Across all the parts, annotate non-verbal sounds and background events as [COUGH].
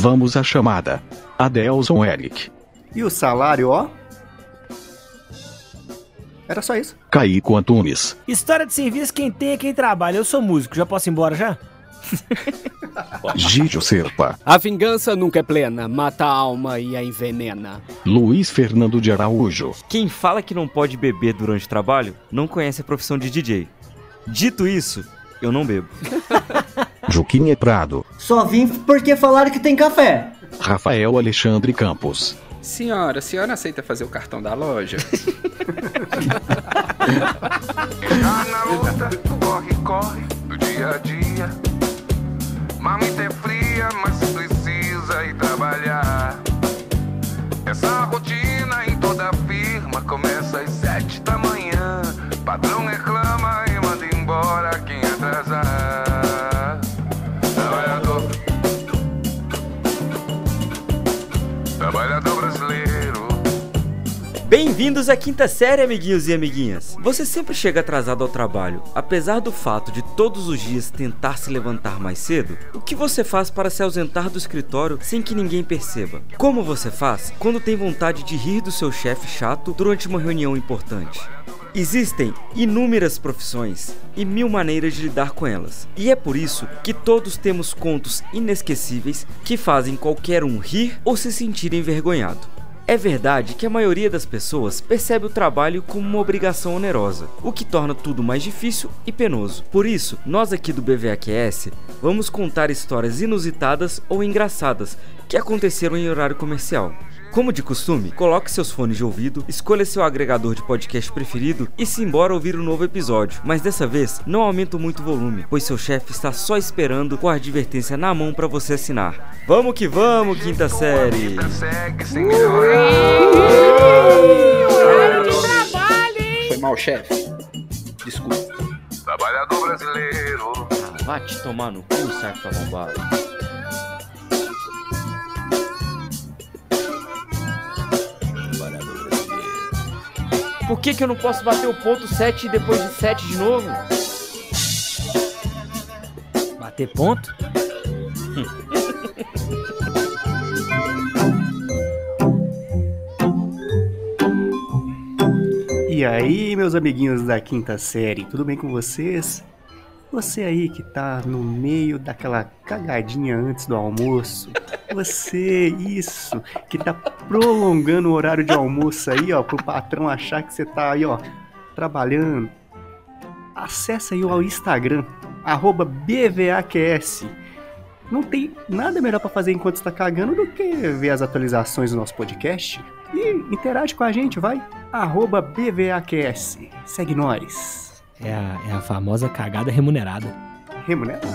Vamos à chamada. Adelson Eric. E o salário, ó? Era só isso. Caico Antunes. História de serviço, quem tem é quem trabalha. Eu sou músico, já posso ir embora já? [LAUGHS] Gídio Serpa. A vingança nunca é plena, mata a alma e a envenena. Luiz Fernando de Araújo. Quem fala que não pode beber durante o trabalho não conhece a profissão de DJ. Dito isso, eu não bebo. [LAUGHS] Juquinha Prado. Só vim porque falaram que tem café. Rafael Alexandre Campos. Senhora, a senhora aceita fazer o cartão da loja? [LAUGHS] Tá na luta, corre, corre, do dia a dia. Mamita é fria, mas precisa ir trabalhar. Essa Bem-vindos à quinta série, amiguinhos e amiguinhas. Você sempre chega atrasado ao trabalho, apesar do fato de todos os dias tentar se levantar mais cedo? O que você faz para se ausentar do escritório sem que ninguém perceba? Como você faz quando tem vontade de rir do seu chefe chato durante uma reunião importante? Existem inúmeras profissões e mil maneiras de lidar com elas. E é por isso que todos temos contos inesquecíveis que fazem qualquer um rir ou se sentir envergonhado. É verdade que a maioria das pessoas percebe o trabalho como uma obrigação onerosa, o que torna tudo mais difícil e penoso. Por isso, nós aqui do BVAQS vamos contar histórias inusitadas ou engraçadas que aconteceram em horário comercial. Como de costume, coloque seus fones de ouvido, escolha seu agregador de podcast preferido e se embora ouvir o um novo episódio. Mas dessa vez, não aumente muito o volume, pois seu chefe está só esperando com a advertência na mão para você assinar. Vamos que vamos, quinta série! Foi mal, chefe. Desculpa. Trabalhador brasileiro. Vai te tomar no cu, saco arrombado. Por que, que eu não posso bater o ponto 7 depois de 7 de novo? Bater ponto? E aí, meus amiguinhos da quinta série, tudo bem com vocês? Você aí que tá no meio daquela cagadinha antes do almoço, você, isso, que tá prolongando o horário de almoço aí, ó, pro patrão achar que você tá aí, ó, trabalhando. Acesse aí o Instagram, arroba BVAQS. Não tem nada melhor para fazer enquanto está cagando do que ver as atualizações do nosso podcast. E interage com a gente, vai. Arroba BVAQS. Segue nós. É a, é a famosa cagada remunerada. Remunerada.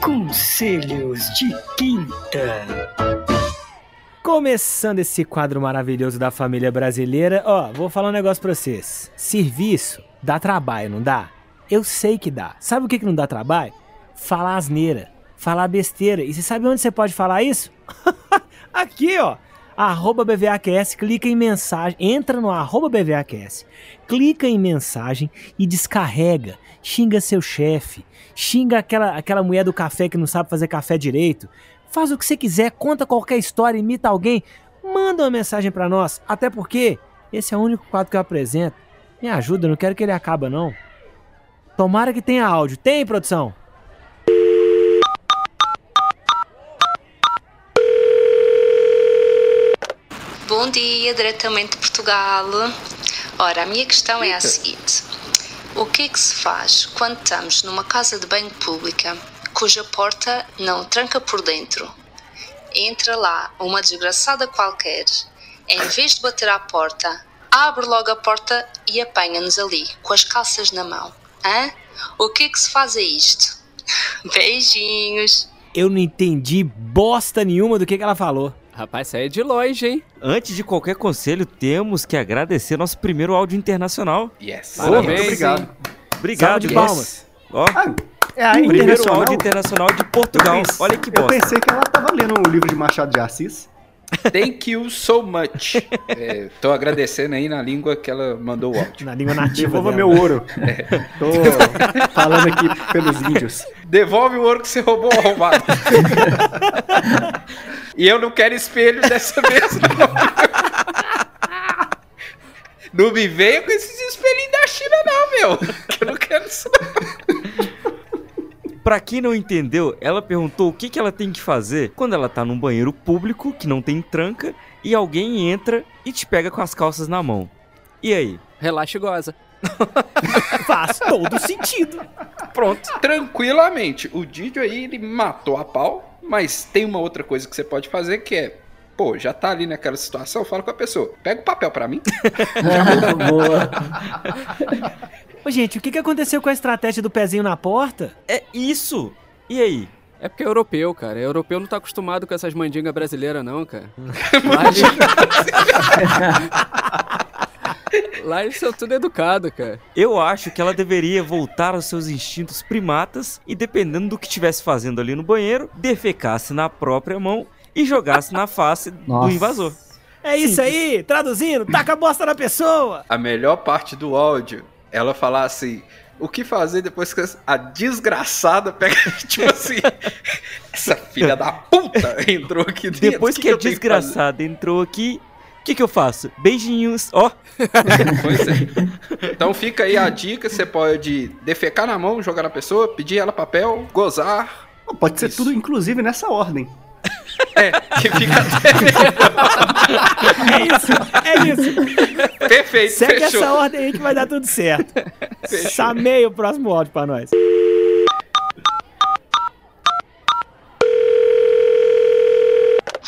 Conselhos de Quinta. Começando esse quadro maravilhoso da família brasileira, ó, vou falar um negócio pra vocês. Serviço dá trabalho, não dá? Eu sei que dá. Sabe o que, que não dá trabalho? Falar asneira, falar besteira. E você sabe onde você pode falar isso? [LAUGHS] Aqui, ó. Arroba BVAQS, clica em mensagem, entra no arroba BVAQS, clica em mensagem e descarrega. Xinga seu chefe, xinga aquela, aquela mulher do café que não sabe fazer café direito. Faz o que você quiser, conta qualquer história, imita alguém, manda uma mensagem pra nós. Até porque esse é o único quadro que eu apresento. Me ajuda, não quero que ele acabe não. Tomara que tenha áudio. Tem, produção? Bom dia, diretamente de Portugal. Ora, a minha questão é a seguinte: o que é que se faz quando estamos numa casa de banho pública cuja porta não tranca por dentro? Entra lá uma desgraçada qualquer, em vez de bater à porta, abre logo a porta e apanha-nos ali, com as calças na mão. Hã? O que é que se faz a isto? [LAUGHS] Beijinhos! Eu não entendi bosta nenhuma do que, que ela falou. Rapaz, isso aí é de longe, hein? Antes de qualquer conselho, temos que agradecer nosso primeiro áudio internacional. Yes. Parabéns, Muito obrigado. hein? Obrigado, Salve de palmas. Ó, Ah, é a primeiro internacional. áudio internacional de Portugal. Eu pense- Olha que Eu bosta. pensei que ela tava lendo um livro de Machado de Assis. Thank you so much. [LAUGHS] É, tô agradecendo aí na língua que ela mandou o áudio. Na língua nativa Devolva dela. meu ouro. Tô falando aqui pelos índios. Devolve o ouro que você roubou arrombado. [LAUGHS] e eu não quero espelho [LAUGHS] dessa vez, não. Não me venha com esses espelhinhos da China, não, meu. Que eu não quero isso, não. Pra quem não entendeu, ela perguntou o que, que ela tem que fazer quando ela tá num banheiro público que não tem tranca e alguém entra e te pega com as calças na mão. E aí? Relaxa e goza. [LAUGHS] Faz todo sentido. Pronto, tranquilamente. O Didio aí, ele matou a pau, mas tem uma outra coisa que você pode fazer que é. Pô, já tá ali naquela situação, fala com a pessoa. Pega o papel pra mim. [LAUGHS] Boa. [LAUGHS] Ô, gente, o que, que aconteceu com a estratégia do pezinho na porta? É isso! E aí? É porque é europeu, cara. Europeu não tá acostumado com essas mandingas brasileiras, não, cara. [LAUGHS] Lá. Lá eles são tudo educados, cara. Eu acho que ela deveria voltar aos seus instintos primatas e, dependendo do que estivesse fazendo ali no banheiro, defecasse na própria mão e jogasse na face do Nossa. invasor. É isso aí, traduzindo, taca a bosta na pessoa. A melhor parte do áudio, ela falar assim. O que fazer depois que a desgraçada pega, [LAUGHS] tipo assim, essa filha da puta entrou aqui dentro. Depois o que, a desgraçada entrou aqui, o que, que eu faço? Beijinhos, ó. [LAUGHS] Pois é. Então fica aí a dica: você pode defecar na mão, jogar na pessoa, pedir ela papel, gozar. Pode ser Isso. tudo, inclusive, nessa ordem. [LAUGHS] É, que fica até [LAUGHS] É isso, é isso. perfeito. Segue fechou. essa ordem aí que vai dar tudo certo. Fechou. Chamei o próximo áudio pra nós.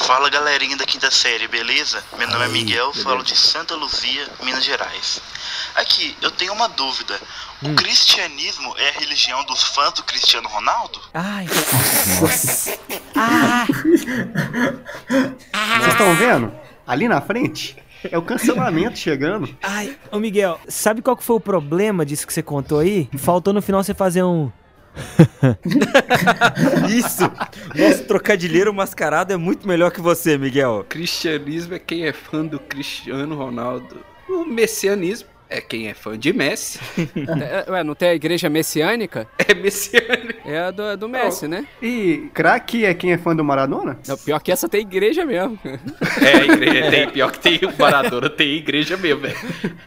Fala galerinha da quinta série, beleza? Meu nome é Miguel, falo de Santa Luzia, Minas Gerais. Aqui, eu tenho uma dúvida. O cristianismo é a religião dos fãs do Cristiano Ronaldo? Ai. Ah, Vocês estão vendo? Ali na frente é o cancelamento chegando. ai. Ô, Miguel, sabe qual que foi o problema disso que você contou aí? Faltou no final você fazer um... [LAUGHS] Isso! Nosso trocadilheiro mascarado é muito melhor que você, Miguel. Cristianismo é quem é fã do Cristiano Ronaldo. O messianismo é quem é fã de Messi. [LAUGHS] É, ué, não tem a igreja messiânica? É messiânico. É a do, é do Messi, né? E craque é quem é fã do Maradona? Não, pior que essa tem igreja mesmo. É, a igreja tem, pior que tem o Maradona, tem igreja mesmo, velho.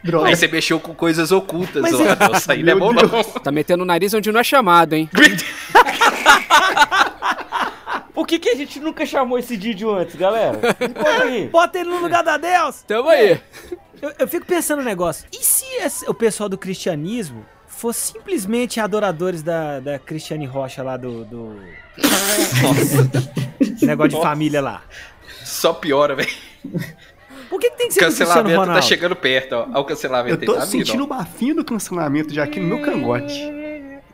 Droga. Aí você mexeu com coisas ocultas, Mas ó. é- Nossa, aí não é bom não. Tá metendo o nariz onde não é chamado, hein? [LAUGHS] Por que, que a gente nunca chamou esse Didio antes, galera? [LAUGHS] Bota ele no lugar da Deus! Tamo aí. Eu, eu fico pensando um negócio. E se esse- o pessoal do cristianismo fosse simplesmente adoradores da, da Cristiane Rocha lá do... do... [LAUGHS] [LAUGHS] Negócio de família lá. Só piora, velho. Por que, que tem que ser Cancelamento tá chegando perto, ó. Olha o cancelamento Eu tô tá sentindo vindo, o bafinho do cancelamento já aqui no meu cangote.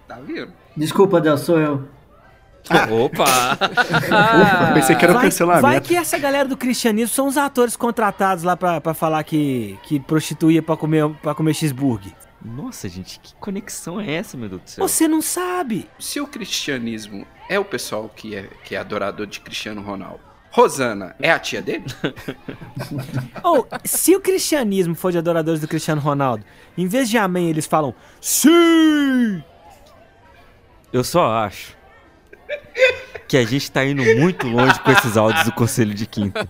Tá vendo? Desculpa, Deus, sou eu. [LAUGHS] Opa! Ufa, pensei que era o Vai, cancelamento. vai que essa galera do cristianismo são os atores contratados lá pra, pra falar que, que prostituía pra comer, pra comer cheeseburger. Nossa, gente, que conexão é essa, meu Deus do céu? Você não sabe. Se o cristianismo é o pessoal que é, que é adorador de Cristiano Ronaldo, Rosana é a tia dele? [LAUGHS] Ou, se o cristianismo for de adoradores do Cristiano Ronaldo, em vez de amém, eles falam sim! Eu só acho [LAUGHS] que a gente tá indo muito longe com esses áudios do Conselho de Quinta.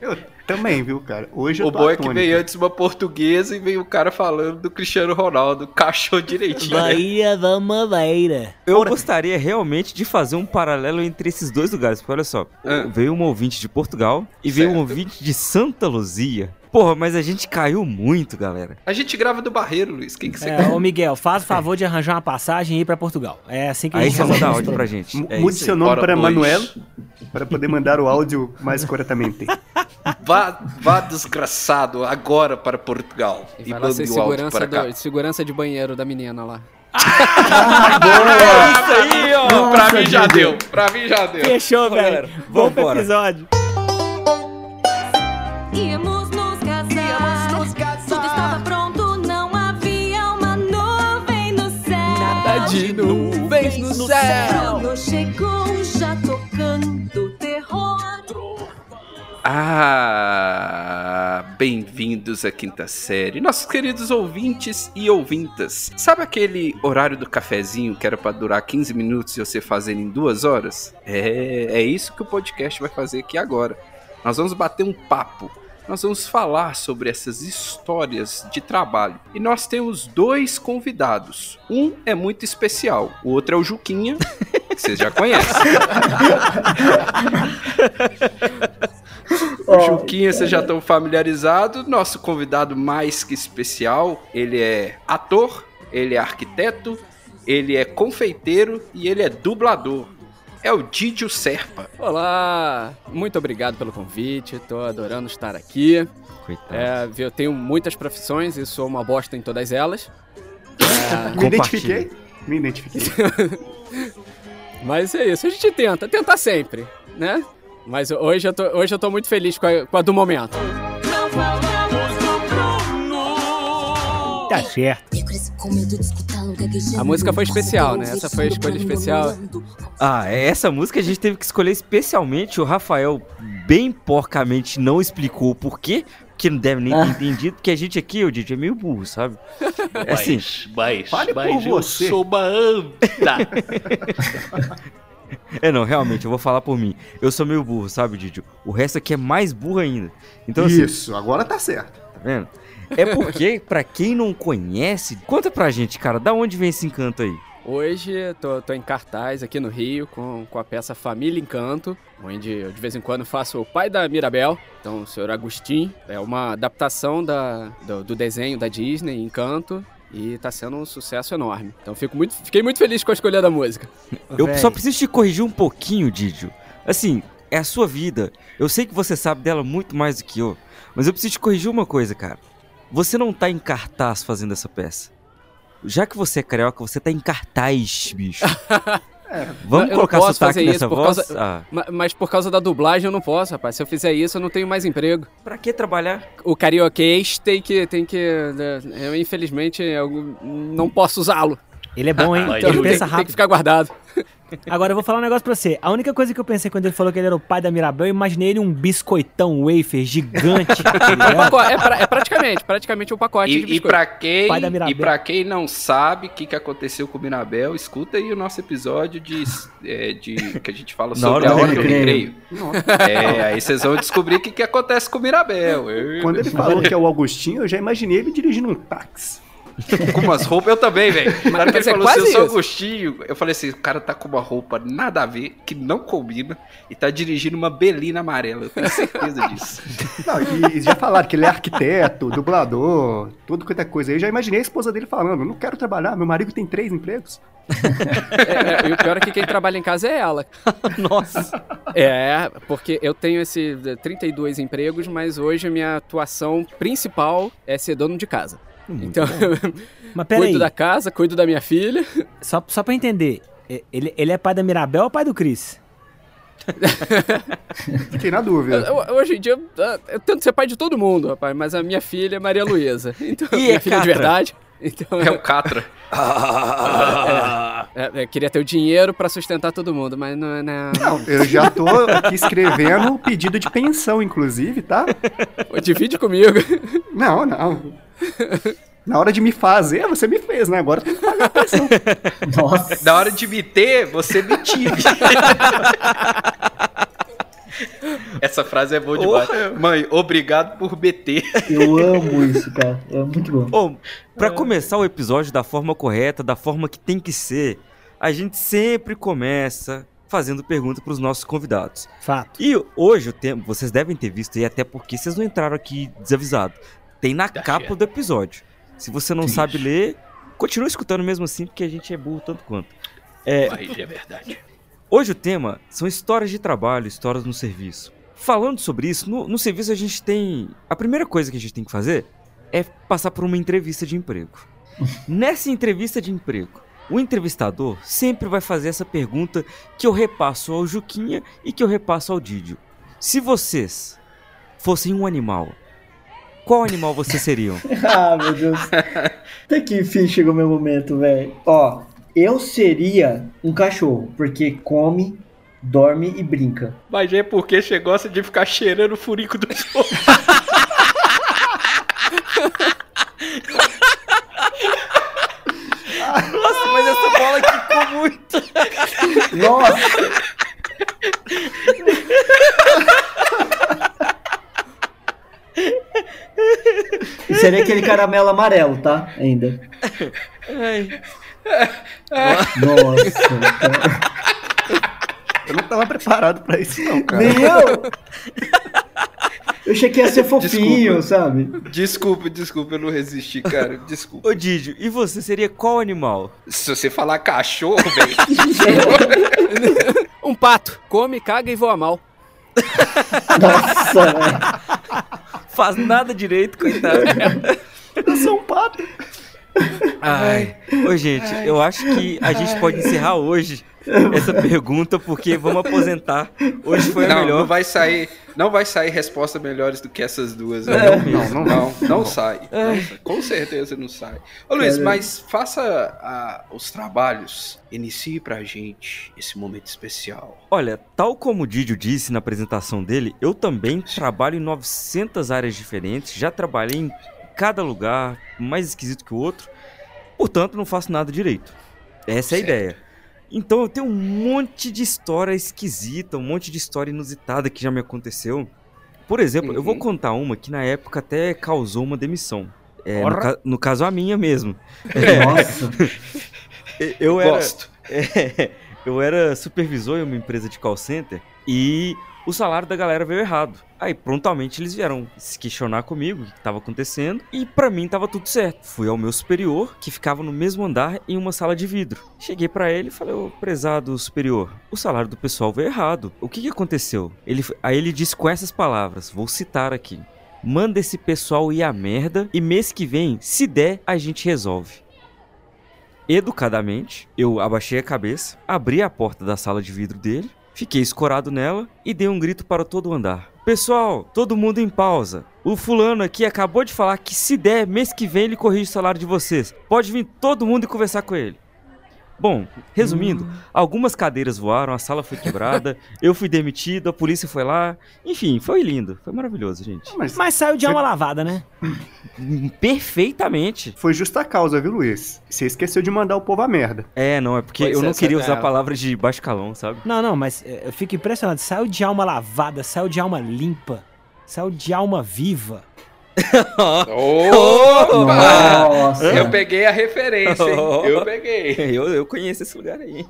Eu também, viu, cara? Hoje eu O bom é que veio antes uma portuguesa e veio o cara falando do Cristiano Ronaldo. Cachou direitinho. né? Bahia da Madeira. Eu gostaria realmente de fazer um paralelo entre esses dois lugares. Porque olha só, Ah. veio um ouvinte de Portugal e veio um Certo. ouvinte de Santa Luzia. Porra, mas a gente caiu muito, galera. A gente grava do Barreiro, Luiz. Quem que você É, quer? ô Miguel, faz o favor de arranjar uma passagem e ir pra Portugal. É assim que a Aí gente você resolve manda áudio pra gente. M- É Mude seu aí. nome Bora, para pois. Manuel para poder mandar o áudio mais corretamente. [LAUGHS] Vá, vá desgraçado agora para Portugal. E E, vai lá mande ser o áudio segurança, para cá. do, segurança de banheiro da menina lá. É [LAUGHS] isso aí, ó. pra Nossa, mim já Didio. deu. Pra mim já deu. Fechou, velho. galera, Vamos pro episódio. Íamos de nuvens no céu. Bruno chegou já tocando terror. Ah, bem-vindos à quinta série, nossos queridos ouvintes e ouvintas. Sabe aquele horário do cafezinho que era pra durar 15 minutos e você fazer em duas horas? É, é isso que o podcast vai fazer aqui agora. Nós vamos bater um papo. Nós vamos falar sobre essas histórias de trabalho. E nós temos dois convidados. Um é muito especial, o outro é o Juquinha, que vocês já conhecem. [LAUGHS] O Juquinha, vocês já estão familiarizados. Nosso convidado mais que especial, ele é ator, ele é arquiteto, ele é confeiteiro e ele é dublador. É o Didio Serpa. Olá, muito obrigado pelo convite, tô adorando estar aqui. Coitado. É, eu tenho muitas profissões e sou uma bosta em todas elas. Me identifiquei. Me identifiquei. [LAUGHS] Mas é isso, a gente tenta, tenta sempre, né? Mas hoje eu tô, hoje eu tô muito feliz com a, com a do momento. Tá certo. A música foi especial, né? Essa foi a escolha especial. Ah, é, essa música a gente teve que escolher especialmente. O Rafael bem porcamente não explicou o porquê, que não deve nem ter Ah. entendido, porque a gente aqui, o Didi, é meio burro, sabe? É assim, Mas, Fale por mas eu você. sou uma anta. [LAUGHS] é não, realmente, eu vou falar por mim. Eu sou meio burro, sabe, Didi? O resto aqui é mais burro ainda. Então, assim, Isso, agora tá certo. tá vendo? É porque, pra quem não conhece, conta pra gente, cara, da onde vem esse encanto aí? Hoje tô, tô em cartaz aqui no Rio com, com a peça Família Encanto, onde eu de vez em quando faço o pai da Mirabel, então o senhor Agostinho. É uma adaptação da, do, do desenho da Disney, Encanto, e tá sendo um sucesso enorme. Então fico muito, fiquei muito feliz com a escolha da música. Eu Véi, só preciso te corrigir um pouquinho, Didio. Assim, é a sua vida. Eu sei que você sabe dela muito mais do que eu. Mas eu preciso te corrigir uma coisa, cara. Você não tá em cartaz fazendo essa peça. Já que você é carioca, você tá em cartaz, bicho. [LAUGHS] Vamos Eu não colocar sotaque fazer nessa isso por voz? causa- Ah, Ma- Mas por causa da dublagem eu não posso, rapaz. Se eu fizer isso, eu não tenho mais emprego. pra que trabalhar? O carioquês tem que. Tem que né, eu, infelizmente, eu não posso usá-lo. Ele é bom, hein? [LAUGHS] Então ele pensa tem que rápido. ficar guardado. [LAUGHS] Agora eu vou falar um negócio pra você. A única coisa que eu pensei quando ele falou que ele era o pai da Mirabel, eu imaginei ele um biscoitão wafer gigante. [LAUGHS] É, é pra- é praticamente, praticamente um pacote de E, e biscoito. pra quem, Pai da Mirabel. e pra quem não sabe o que, que aconteceu com o Mirabel, escuta aí o nosso episódio de, é, de que a gente fala sobre a hora do recreio. É, aí vocês vão descobrir o que, que acontece com o Mirabel. Quando ele falou que é o Augustinho, eu já imaginei ele dirigindo um táxi. [LAUGHS] Com umas roupas, eu também, velho. Na hora que ele é falou assim, eu sou. Agostinho, eu falei assim, o cara tá com uma roupa nada a ver, que não combina, e tá dirigindo uma belina amarela. Eu tenho certeza [LAUGHS] disso. Não, e já falaram que ele é arquiteto, dublador, tudo quanto é coisa. Eu já imaginei a esposa dele falando, eu não quero trabalhar, meu marido tem três empregos. É, é, e o pior é que quem trabalha em casa é ela. [LAUGHS] Nossa. É, porque eu tenho esse eh, 32 empregos, mas hoje a minha atuação principal é ser dono de casa. Então, [LAUGHS] Mas peraí, cuido da casa, cuido da minha filha. só, só pra entender. Ele, ele é pai da Mirabel ou pai do Cris? [LAUGHS] Fiquei na dúvida. Eu- Hoje em dia, ah, eu tento ser pai de todo mundo, rapaz, mas a minha filha é Maria Luísa. [LAUGHS] Então, E minha é filha de Catra? verdade. Então, É o Catra. é, eu queria ter o dinheiro pra sustentar todo mundo, mas não é. Não, Não, eu já tô aqui escrevendo o pedido de pensão, inclusive, tá? Divide comigo. Não, não. [LAUGHS] Na hora de me fazer, você me fez, né? Agora tem que pagar a pensão. [LAUGHS] Nossa. Na hora de me ter, você me tive. [LAUGHS] Essa frase é boa demais. Mãe, obrigado por BT. Eu amo isso, cara. É muito bom. Bom, pra começar o episódio da forma correta, da forma que tem que ser, a gente sempre começa fazendo pergunta pros nossos convidados. Fato. E hoje o tema, vocês devem ter visto, e até porque vocês não entraram aqui desavisados. Tem na capa certo. do episódio. Se você não Triste. sabe ler, continua escutando mesmo assim, porque a gente é burro tanto quanto. Mas é verdade. Hoje o tema são histórias de trabalho, histórias no serviço. Falando sobre isso, no, no serviço a gente tem. A primeira coisa que a gente tem que fazer é passar por uma entrevista de emprego. [LAUGHS] Nessa entrevista de emprego, o entrevistador sempre vai fazer essa pergunta que eu repasso ao Juquinha e que eu repasso ao Didio. Se vocês fossem um animal, qual animal vocês seriam? [LAUGHS] Ah, meu Deus. Até que enfim chegou meu momento, velho. Ó, eu seria um cachorro, porque come, dorme e brinca. Mas é porque você gosta de ficar cheirando o furico do outros. Nossa, mas essa bola quicou muito. Nossa! Seria aquele caramelo amarelo, tá? Ainda. Ai. Nossa. cara. Eu não tava preparado pra isso, não, cara. Nem eu! Eu achei que ia ser fofinho, sabe? Desculpa, desculpa, eu não resisti, cara. Desculpa. Ô Didio, e você seria qual animal? Se você falar cachorro, velho. [LAUGHS] Um pato. Come, caga e voa mal. Nossa, velho. Faz nada direito, coitado. [LAUGHS] Eu sou um pato. Ai. Ô, gente, eu acho que a gente pode encerrar hoje essa pergunta, porque vamos aposentar. Hoje foi a Não, melhor. não vai sair, não vai sair resposta melhores do que essas duas. É, né? não não, não, não, sai, não sai. Com certeza não sai. Ô Luiz, mas faça ah, os trabalhos. Inicie pra gente esse momento especial. Olha, tal como o Didio disse na apresentação dele, eu também trabalho em 900 áreas diferentes, já trabalhei em cada lugar, mais esquisito que o outro, portanto não faço nada direito. Essa é a Certo. ideia. Então eu tenho um monte de história esquisita, um monte de história inusitada que já me aconteceu. Por exemplo, eu vou Uhum. contar uma que na época até causou uma demissão. É, no, ca- no caso a minha mesmo. [LAUGHS] É, Nossa. eu era, Gosto. [LAUGHS] é, eu era supervisor em uma empresa de call center e o salário da galera veio errado. Aí prontamente eles vieram se questionar comigo o que estava acontecendo e pra mim tava tudo certo. Fui ao meu superior, que ficava no mesmo andar em uma sala de vidro. Cheguei pra ele e falei: "Ô, prezado superior, o salário do pessoal veio errado. O que que aconteceu?" Ele aí ele disse com essas palavras, vou citar aqui: "Manda esse pessoal ir a merda e mês que vem, se der, a gente resolve." Educadamente, eu abaixei a cabeça, abri a porta da sala de vidro dele, fiquei escorado nela e dei um grito para todo o andar. Pessoal, todo mundo em pausa. O fulano aqui acabou de falar que se der, mês que vem ele corrige o salário de vocês. Pode vir todo mundo e conversar com ele. Bom, resumindo, algumas cadeiras voaram, a sala foi quebrada, [LAUGHS] eu fui demitido, a polícia foi lá. Enfim, foi lindo, foi maravilhoso, gente. Mas Mas saiu de alma lavada, né? [LAUGHS] Perfeitamente. foi justa causa, viu, Luiz? Você esqueceu de mandar o povo a merda. É, não, é porque Pois eu não é, queria essa- usar é. palavras de baixo calão, sabe? Não, não, mas é, eu fico impressionado. Saiu de alma lavada, saiu de alma limpa, saiu de alma viva. Opa! Nossa. Eu peguei a referência, hein? Eu peguei. Eu, eu conheço esse lugar aí.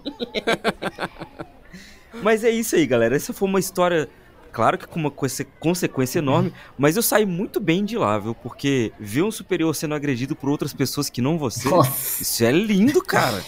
[LAUGHS] mas é isso aí, galera. Essa foi uma história, claro que com uma conse- consequência enorme, mas eu saí muito bem de lá, viu? Porque ver um superior sendo agredido por outras pessoas que não você, Nossa. isso é lindo, cara.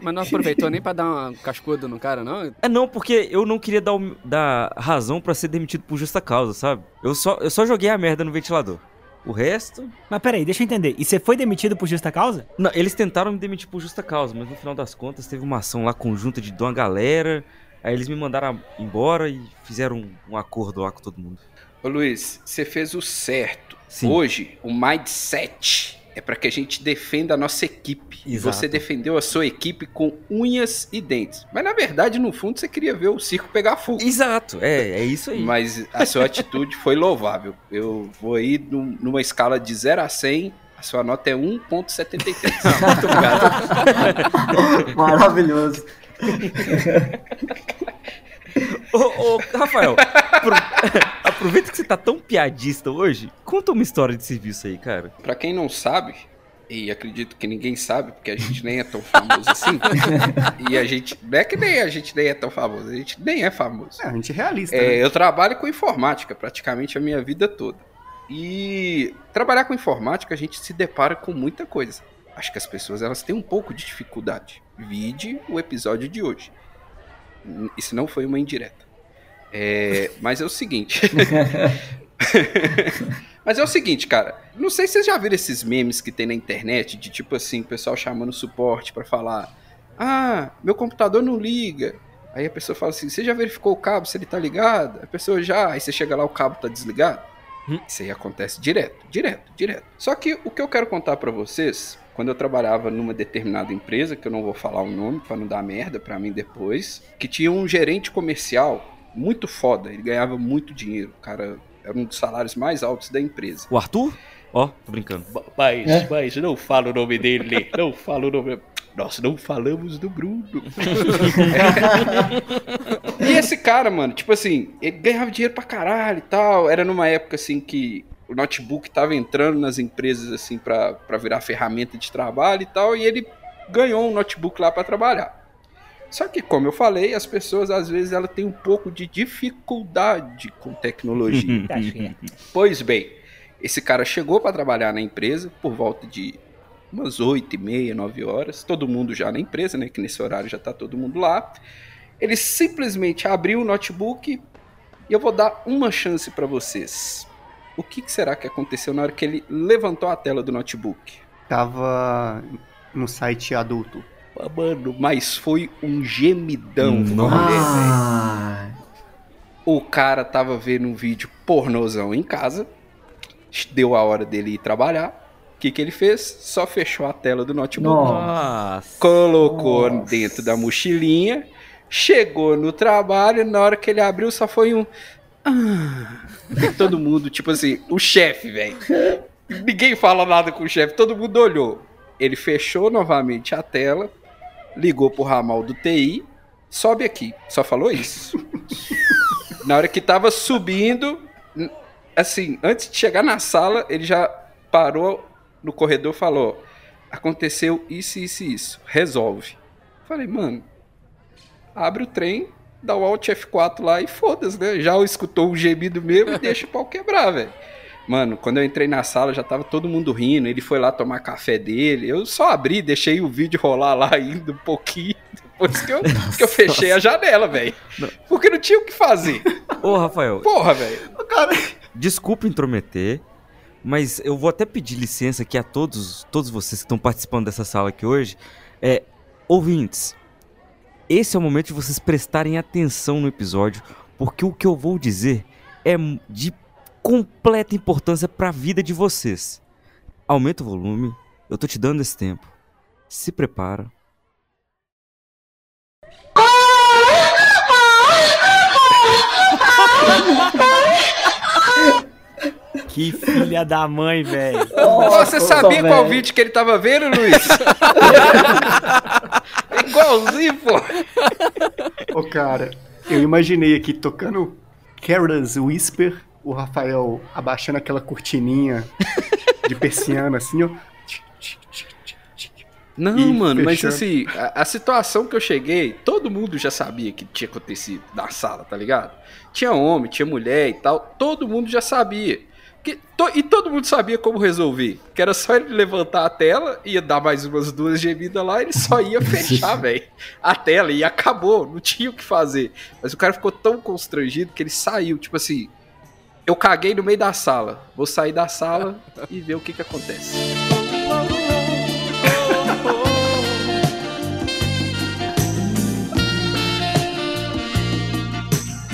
Mas não aproveitou nem pra dar uma cascuda no cara, não? É não, porque eu não queria dar, o- dar razão pra ser demitido por justa causa, sabe? Eu só, eu só joguei a merda no ventilador. O resto. Mas peraí, deixa eu entender. E você foi demitido por justa causa? Não, eles tentaram me demitir por justa causa, mas no final das contas teve uma ação lá conjunta de uma galera. Aí eles me mandaram embora e fizeram um, um acordo lá com todo mundo. Ô Luiz, você fez o certo. Sim. Hoje, o mindset é para que a gente defenda a nossa equipe. E Exato. você defendeu a sua equipe com unhas e dentes. Mas na verdade, no fundo, você queria ver o circo pegar fogo. Exato, é, é isso aí. Mas a sua [LAUGHS] atitude foi louvável. Eu vou aí num- numa escala de 0 a 100. A sua nota é 1.73. Muito obrigado. [LAUGHS] Maravilhoso. [LAUGHS] ô, ô, Rafael, apro- [LAUGHS] aproveita que você tá tão piadista hoje. Conta uma história de serviço aí, cara. Pra quem não sabe, e acredito que ninguém sabe, porque a gente nem é tão famoso assim. [LAUGHS] e a gente. Não é que nem a gente nem é tão famoso, a gente nem é famoso. É, a gente é realista, É, né? eu trabalho com informática praticamente a minha vida toda. E trabalhar com informática a gente se depara com muita coisa. Acho que as pessoas elas têm um pouco de dificuldade. Vide o episódio de hoje. Isso não foi uma indireta. É, mas é o seguinte. [LAUGHS] mas é o seguinte, cara. Não sei se vocês já viram esses memes que tem na internet de tipo assim, o pessoal chamando suporte pra falar: Ah, meu computador não liga. Aí a pessoa fala assim: Você já verificou o cabo se ele tá ligado? A pessoa já. Aí você chega lá, o cabo tá desligado. Hum. Isso aí acontece direto, direto, direto. Só que o que eu quero contar pra vocês quando eu trabalhava numa determinada empresa, que eu não vou falar o nome para não dar merda para mim depois, que tinha um gerente comercial muito foda, ele ganhava muito dinheiro, o cara era um dos salários mais altos da empresa. O Arthur? Ó, tô brincando. Mas, É? mas não fala o nome dele, [LAUGHS] não fala o nome. Nós não falamos do Bruno. [LAUGHS] e esse cara, mano, tipo assim, ele ganhava dinheiro pra caralho e tal. Era numa época assim que o notebook tava entrando nas empresas assim pra virar ferramenta de trabalho e tal. E ele ganhou um notebook lá pra trabalhar. Só que, como eu falei, as pessoas às vezes ela tem um pouco de dificuldade com tecnologia. [LAUGHS] Tá. Pois bem, esse cara chegou para trabalhar na empresa por volta de umas 8 e meia, 9 horas. Todo mundo já na empresa, né? Que nesse horário já tá todo mundo lá. Ele simplesmente abriu o notebook e eu vou dar uma chance para vocês. O que, que será que aconteceu na hora que ele levantou a tela do notebook? Tava no site adulto. Ah, Mano, mas foi um gemidão. Ah, O cara tava vendo um vídeo pornozão em casa. Deu a hora dele ir trabalhar. O que, que ele fez? Só fechou a tela do notebook. Nossa. Colocou Nossa. dentro da mochilinha. Chegou no trabalho. Na hora que ele abriu, só foi um. "Ah". Todo mundo, tipo assim, o chefe, velho. Ninguém fala nada com o chefe. Todo mundo olhou. Ele fechou novamente a tela. Ligou pro ramal do TI. Sobe aqui. Só falou isso. Na hora que tava subindo, assim, antes de chegar na sala, ele já parou no corredor e falou: aconteceu isso, isso e isso. Resolve. Falei, mano, abre o trem, dá o Alt F4 lá e foda-se, né? Já escutou um gemido mesmo e deixa o pau quebrar, velho. Mano, quando eu entrei na sala já tava todo mundo rindo. Ele foi lá tomar café dele. Eu só abri, deixei o vídeo rolar lá ainda um pouquinho. Depois que eu, [LAUGHS] que eu fechei a janela, velho. Porque não tinha o que fazer. Ô, Rafael, Porra, velho. Cara, desculpa intrometer, mas eu vou até pedir licença aqui a todos, todos vocês que estão participando dessa sala aqui hoje. É, ouvintes, esse é o momento de vocês prestarem atenção no episódio, porque o que eu vou dizer é de completa importância para a vida de vocês. Aumenta o volume, eu tô te dando esse tempo. Se prepara. Que filha da mãe, velho. Você sabia qual vídeo que ele tava vendo, Luiz? [LAUGHS] Igualzinho, pô. Ô, cara, eu imaginei aqui tocando Careless Whisper, o Rafael abaixando aquela cortininha de persiana, assim, ó. Não, E mano, mas fechando. assim, a, a situação que eu cheguei, todo mundo já sabia que tinha acontecido na sala, tá ligado? Tinha homem, tinha mulher e tal, todo mundo já sabia. Que, to- e todo mundo sabia como resolver. Que era só ele levantar a tela, ia dar mais umas duas gemidas lá, ele só ia [LAUGHS] fechar, velho, a tela e acabou, não tinha o que fazer. Mas o cara ficou tão constrangido que ele saiu, tipo assim, eu caguei no meio da sala, vou sair da sala [LAUGHS] e ver o que que acontece.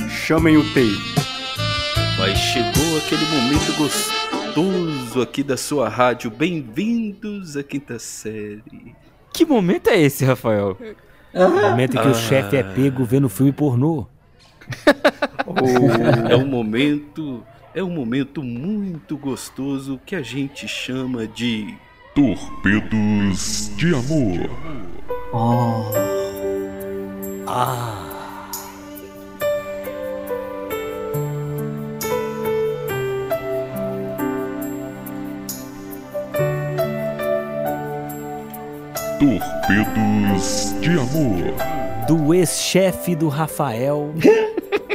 Chamem o TI. Mas chegou aquele momento gostoso aqui da sua rádio. Bem-vindos à quinta série. Que momento é esse, Rafael? Momento em que Ah. o chefe é pego vendo filme pornô. [LAUGHS] É um momento, é um momento muito gostoso que a gente chama de Torpedos de amor. oh. Torpedos de amor. Do ex-chefe do Rafael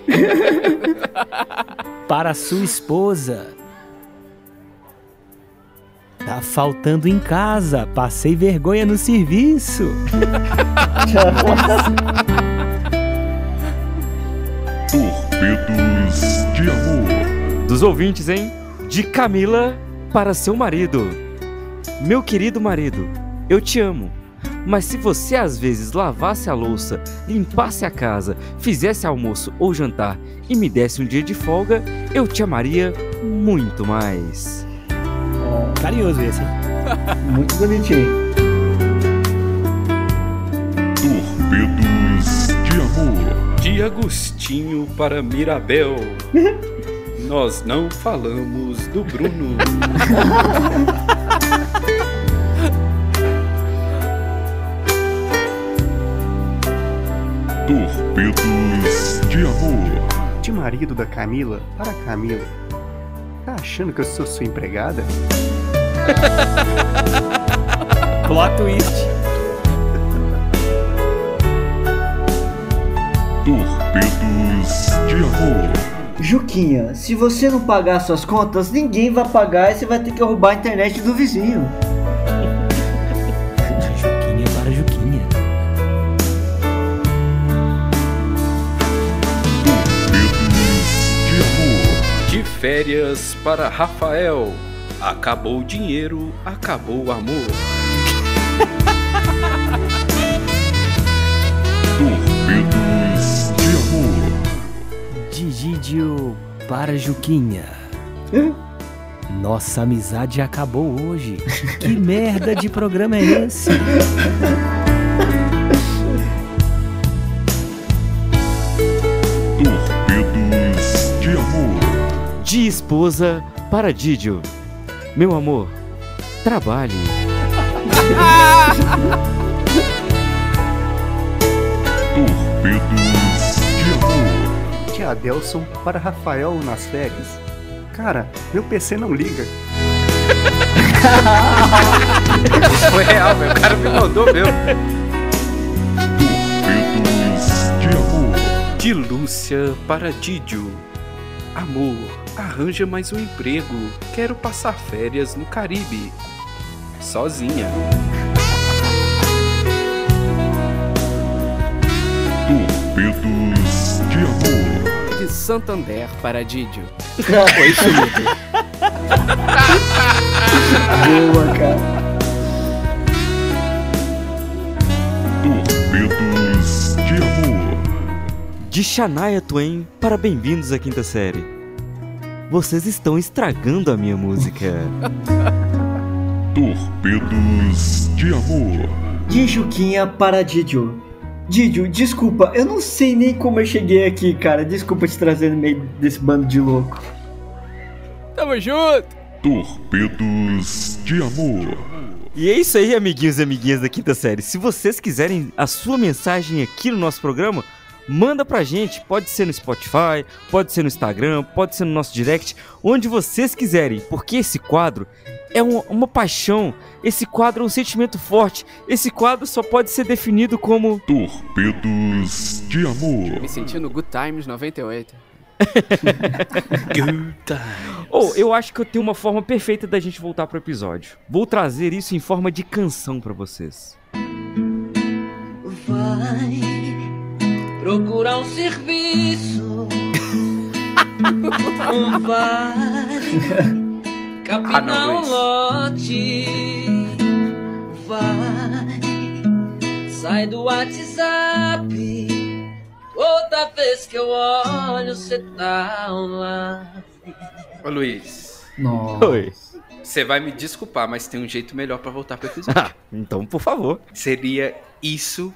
[LAUGHS] para sua esposa. Tá faltando em casa, passei vergonha no serviço. [LAUGHS] Torpedos de amor. Dos ouvintes, hein? De Camila para seu marido. Meu querido marido, eu te amo. Mas se você às vezes lavasse a louça, limpasse a casa, fizesse almoço ou jantar e me desse um dia de folga, eu te amaria muito mais. Carinhoso esse, hein? [LAUGHS] Muito bonitinho. Torpedos de amor. De Agostinho para Mirabel. [LAUGHS] Nós não falamos do Bruno. [LAUGHS] Torpedos de amor. De marido da Camila para Camila. Tá achando que eu sou sua empregada? [LAUGHS] Plot twist. Torpedos de amor. Juquinha, se você não pagar suas contas, ninguém vai pagar e você vai ter que roubar a internet do vizinho. Férias para Rafael. Acabou o dinheiro, acabou o amor. [LAUGHS] Torpedos de amor. De Gidio para Juquinha. Nossa amizade acabou hoje. Que merda de programa é esse? [LAUGHS] De esposa para Didio. Meu amor, trabalhe. Torpedos de amor. De Adelson para Rafael nas férias. Cara, meu PC não liga. [LAUGHS] Foi real, velho. O cara me mandou mesmo. Torpedos de amor. De Lúcia para Didio. Amor, arranja mais um emprego. Quero passar férias no Caribe. Sozinha. Torpedos de amor. De Santander para Didio. [LAUGHS] Foi isso Boa, cara. Torpedos de amor. De Shania Twain para Bem-vindos à Quinta Série. Vocês estão estragando a minha música. [LAUGHS] Torpedos de amor. De Juquinha para Didio. Didio, desculpa, eu não sei nem como eu cheguei aqui, cara. Desculpa te trazer no meio desse bando de louco. Tamo junto! Torpedos de amor. E é isso aí, amiguinhos e amiguinhas da quinta série. Se vocês quiserem a sua mensagem aqui no nosso programa, manda pra gente. Pode ser no Spotify, pode ser no Instagram, pode ser no nosso direct, onde vocês quiserem. Porque esse quadro é uma, uma paixão. Esse quadro é um sentimento forte. Esse quadro só pode ser definido como Torpedos de amor. Me sentindo Good Times 98. [LAUGHS] Good times. Ou eu acho que eu tenho uma forma perfeita da gente voltar pro episódio. Vou trazer isso em forma de canção pra vocês. Vai procurar um serviço. [LAUGHS] Um vai capinar um lote. Vai, sai do WhatsApp. Outra vez que eu olho, cê tá online. Ô Luiz, Nossa. Oi. você vai me desculpar, mas tem um jeito melhor pra voltar pro episódio. Ah, [LAUGHS] então, por favor. Seria isso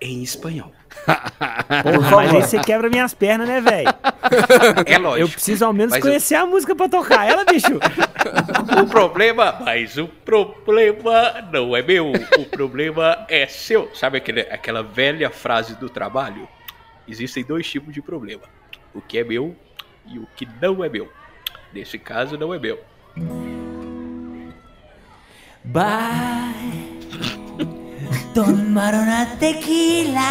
em espanhol. [LAUGHS] Por Mas aí você quebra minhas pernas, né, velho? [LAUGHS] É lógico. Eu preciso ao menos Mas conhecer a música pra tocar ela, bicho. [LAUGHS] O problema, mas o problema não é meu. O problema é seu. Sabe aquele, aquela velha frase do trabalho? Existem dois tipos de problema: o que é meu e o que não é meu. Nesse caso, não é meu. Vai tomar una tequila.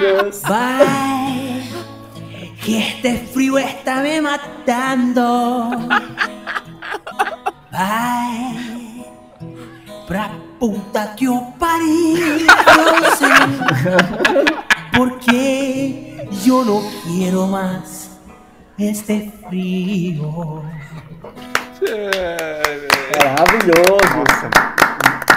Deus. Vai, que este frío está me matando. Vai, pra puta que. Yo sé, porque yo no quiero más este frío. Maravilhoso. Nossa,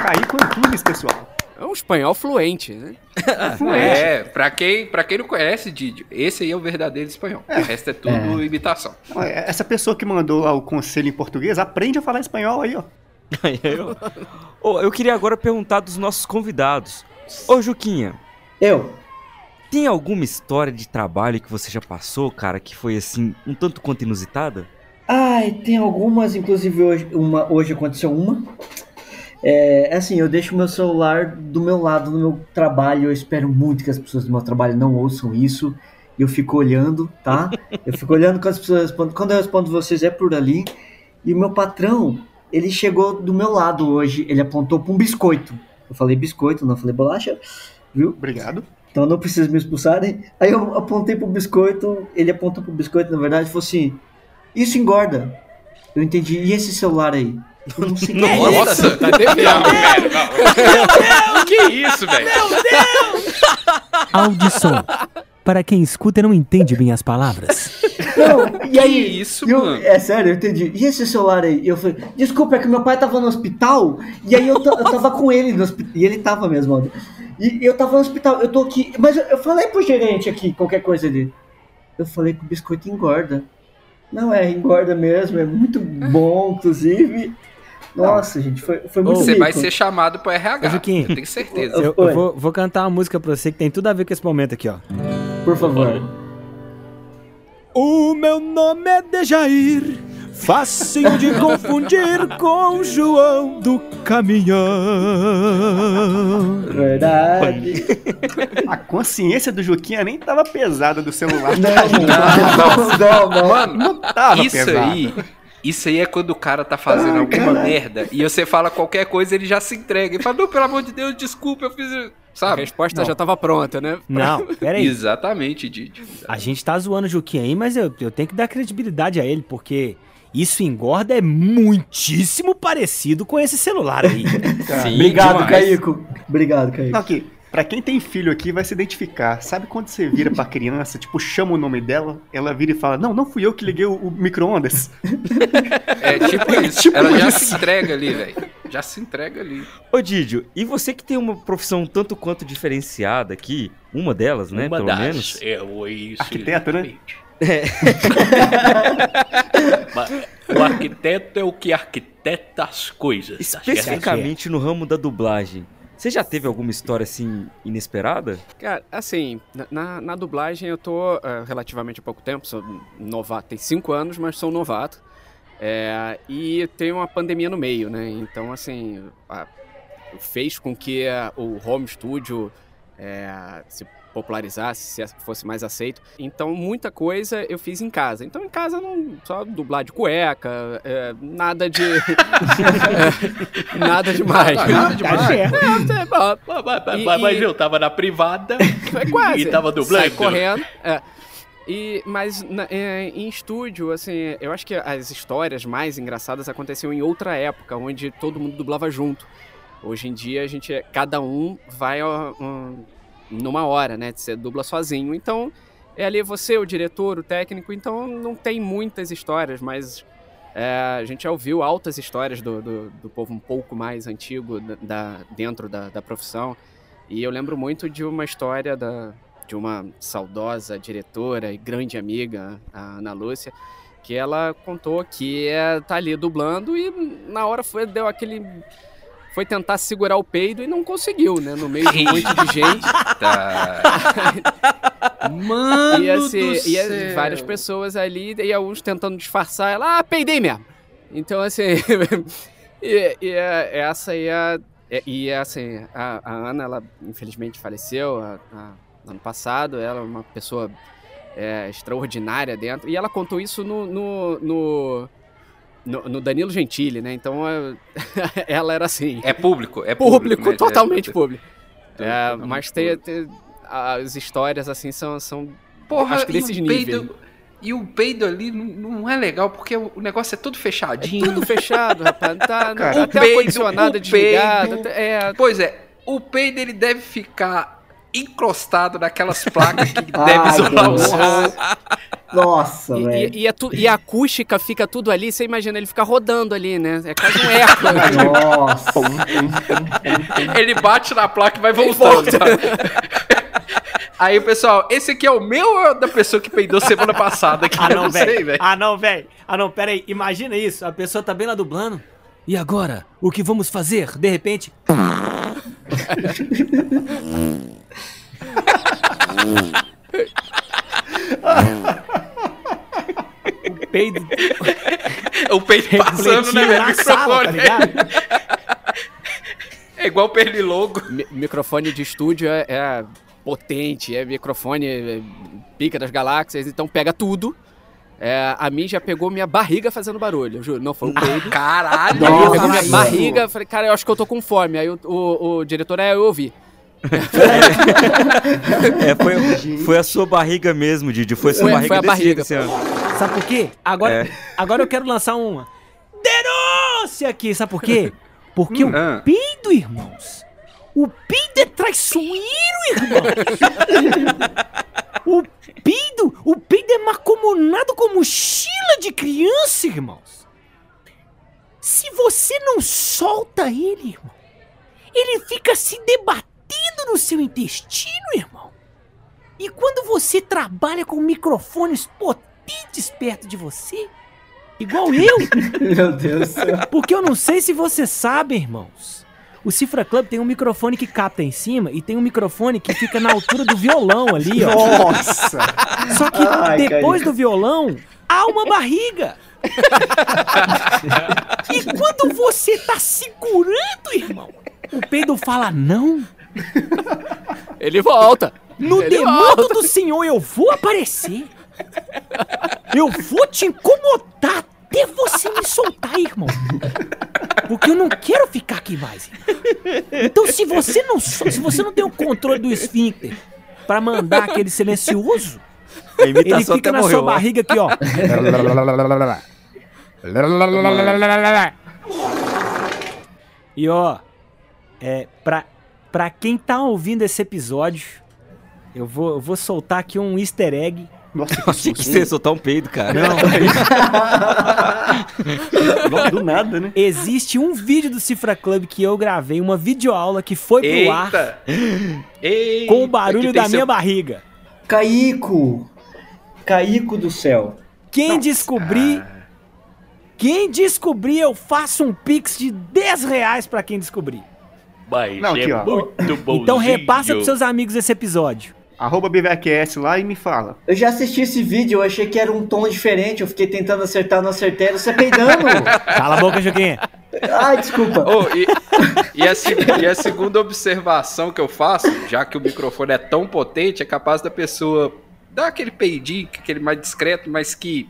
caí com Antunes, pessoal. É um espanhol fluente, né? [LAUGHS] É, pra quem, pra quem não conhece, Didio, esse aí é o verdadeiro espanhol. O resto é tudo imitação. Olha, Essa pessoa que mandou lá o conselho em português, aprende a falar espanhol aí, ó. Aí eu... Ô, eu queria agora perguntar dos nossos convidados. Ô, Juquinha. Eu. Tem alguma história de trabalho que você já passou, cara, que foi assim, um tanto quanto inusitada? Ai, tem algumas, inclusive hoje, uma, hoje aconteceu uma. É assim, eu deixo meu celular do meu lado no meu trabalho. Eu espero muito que as pessoas do meu trabalho não ouçam isso. Eu fico olhando, tá? [LAUGHS] Eu fico olhando quando as pessoas respondem. Quando eu respondo vocês, é por ali. E o meu patrão, ele chegou do meu lado hoje. Ele apontou para um biscoito. Eu falei biscoito, não falei bolacha, viu? Obrigado. Então não precisa me expulsarem. Aí eu apontei pro biscoito, ele apontou pro biscoito, na verdade, e falou assim: Isso engorda. Eu entendi. E esse celular aí? Não. Nossa, tá devendo, velho. Não. Que isso, velho? Audição. Para quem escuta e não entende bem as palavras. Não, e aí? Que isso, eu- mano? É sério, eu entendi. E esse celular aí? E eu falei, desculpa, é que meu pai tava no hospital e aí eu, eu tava com ele no hospital. E ele tava mesmo. E eu tava no hospital, eu tô aqui. Mas eu, eu falei pro gerente aqui, qualquer coisa dele. Eu falei que o biscoito engorda. Não é, engorda mesmo, é muito bom, inclusive. Nossa, gente, foi, foi muito Você vai ser chamado pro RH. Ô, Juquinho. Eu tenho certeza. Eu, eu vou, vou cantar uma música pra você que tem tudo a ver com esse momento aqui, ó. Por favor. O meu nome é Dejair, facinho de confundir [LAUGHS] com João do Caminhão. Verdade. A consciência do Juquinha nem tava pesada do celular. Não, tadinho. não, [LAUGHS] não, não. Mano, Não tava isso pesado. aí. Isso aí é quando o cara tá fazendo alguma merda e você fala qualquer coisa, ele já se entrega. Ele fala, não, pelo amor de Deus, desculpa, eu fiz. A Sabe? resposta já tava pronta, né? Não, peraí. Exatamente, Didi. A gente tá zoando o Juquinha aí, mas eu, eu tenho que dar credibilidade a ele, porque isso engorda é muitíssimo parecido com esse celular aí. [LAUGHS] Sim, Obrigado, demais. Caico. Obrigado, Caico. Não, aqui, pra quem tem filho aqui, vai se identificar. Sabe quando você vira pra [LAUGHS] criança, tipo, chama o nome dela, ela vira e fala, não, não fui eu que liguei o, o micro-ondas. É [LAUGHS] tipo isso. Tipo Ela já isso. se entrega ali, velho. Já se entrega ali. Ô, Didio, e você que tem uma profissão um tanto quanto diferenciada aqui, uma delas, né, Uma pelo das- menos. É, o- isso, Arquiteto, né? [LAUGHS] Mas o arquiteto é o que arquiteta as coisas. tá? Especificamente no ramo da dublagem. Você já teve alguma história assim inesperada? Cara, assim, na- na, dublagem eu tô eh, relativamente há pouco tempo, sou novato, tem cinco anos, mas sou novato. É, e tem uma pandemia no meio, né? Então, assim, a- fez com que eh, o home studio eh, se popularizasse, se fosse mais aceito. Então, muita coisa eu fiz em casa. Então, em casa, não só dublar de cueca, eh, nada de. [LAUGHS] nada demais. Nada demais. É, é, bom, Mas, E- e- eu tava na privada [LAUGHS] é quase. e tava dublando. Sai correndo. É. E, mas na- é, em estúdio, assim, eu acho que as histórias mais engraçadas aconteciam em outra época, onde todo mundo dublava junto. Hoje em dia, a gente, é- cada um vai um, numa hora, né? Você dubla sozinho. Então, é ali você, o diretor, o técnico. Então, não tem muitas histórias, mas é, a gente já ouviu altas histórias do, do, do povo um pouco mais antigo da, dentro da, da profissão. E eu lembro muito de uma história da, de uma saudosa diretora e grande amiga, a Ana Lúcia, que ela contou que é, tá ali dublando e na hora foi, deu aquele. Foi tentar segurar o peido e não conseguiu, né? No meio de um monte de gente. [LAUGHS] Mano ia do ser, ia céu. várias pessoas ali e alguns tentando disfarçar. Ela, ah, peidei mesmo. Então, assim. [LAUGHS] e, e é- essa aí é. é- E assim, a, a Ana, ela infelizmente faleceu a- a- ano passado. Ela é uma pessoa é, extraordinária dentro. E ela contou isso no. no, no no- no Danilo Gentili, né? Então é, [LAUGHS] ela era assim. É público, é público, público, né? totalmente É- público. É, totalmente mas tem, tem- as histórias assim são, são Porra, acho que desses níveis. peido, e o peido ali não, não é legal, porque o negócio é todo fechadinho. Tudo fechado, [LAUGHS] rapaz. Tá, Cara, até o peido, ar-condicionado o desligado. peido. até- é, Pois é, o peido ele deve ficar encrostado naquelas placas que Ai, [LAUGHS] devem isolar o nossa. som. Nossa, E, velho. e- e é tu- e a acústica fica tudo ali, você imagina ele ficar rodando ali, né? É quase um eco. né? [LAUGHS] Nossa. [LAUGHS] Ele bate na placa e vai voltando. Aí, pessoal, esse aqui é o meu ou é o da pessoa que peidou semana passada? Que Ah, não, velho. Ah, não, velho. Ah, não, pera aí. Imagina isso. A pessoa tá bem lá dublando. E agora? O que vamos fazer? De repente. O peido. O peito passando, né, velho? na sala, tá Microfone. ligado? É igual pernilongo. Mi- microfone de estúdio é, é potente, é microfone é pica das galáxias, então pega tudo. É, a mim já pegou minha barriga fazendo barulho, eu juro. Não foi um peido. Caralho! A minha pegou Nossa. minha barriga, falei, cara, eu acho que eu tô com fome. Aí o, o, o diretor, é, eu ouvi. É, foi, foi a sua barriga mesmo, Didi. Foi a sua Foi- barriga foi a desse barriga, ó. Sabe por quê? Agora, É. agora eu quero lançar uma denúncia aqui. Sabe por quê? Porque o Ah. peido, irmãos. O peido é traiçoeiro, irmão. [LAUGHS] o peido, o peido é macomunado com mochila de criança, irmãos. Se você não solta ele, irmão, ele fica se debatendo no seu intestino, irmão. E quando você trabalha com microfones potentes perto de você, igual eu, [LAUGHS] Meu Deus do céu. porque eu não sei se você sabe, irmãos. O Cifra Club tem um microfone que capta em cima e tem um microfone que fica na altura do violão ali, ó. Nossa! Só que Ai, depois Carica. do violão, há uma barriga. e quando você tá segurando, irmão, o peido fala não. Ele volta. No demônio do Senhor eu vou aparecer. Eu vou te incomodar até você me soltar, irmão. Porque eu não quero ficar aqui mais. Então se você não se você não tem o controle do esfíncter pra mandar aquele silencioso, ele fica na morreu. sua ó. barriga aqui, ó. E ó, é, pra, pra quem tá ouvindo esse episódio, eu vou, eu vou soltar aqui um easter egg. Nossa, que Achei que susto. você ia soltar um peido, cara. Não, [LAUGHS] do nada, né? Existe um vídeo do Cifra Club que eu gravei, uma videoaula que foi pro ar Eita! Eita! com o barulho da minha seu- barriga. Caico! Caico do céu. Quem descobrir. Quem descobrir, eu faço um pix de 10 reais pra quem descobrir. Mas Não, aqui, é ó. muito bom. Então repassa pros seus amigos esse episódio. Arroba BVQS lá e me fala. Eu já assisti esse vídeo, eu achei que era um tom diferente, eu fiquei tentando acertar, não acertei, você peidando. [LAUGHS] Cala a boca, Juquinha. Ai, desculpa. Ô, e, e a, e a segunda observação que eu faço, já que o microfone é tão potente, é capaz da pessoa dar aquele peidinho, aquele mais discreto, mas que.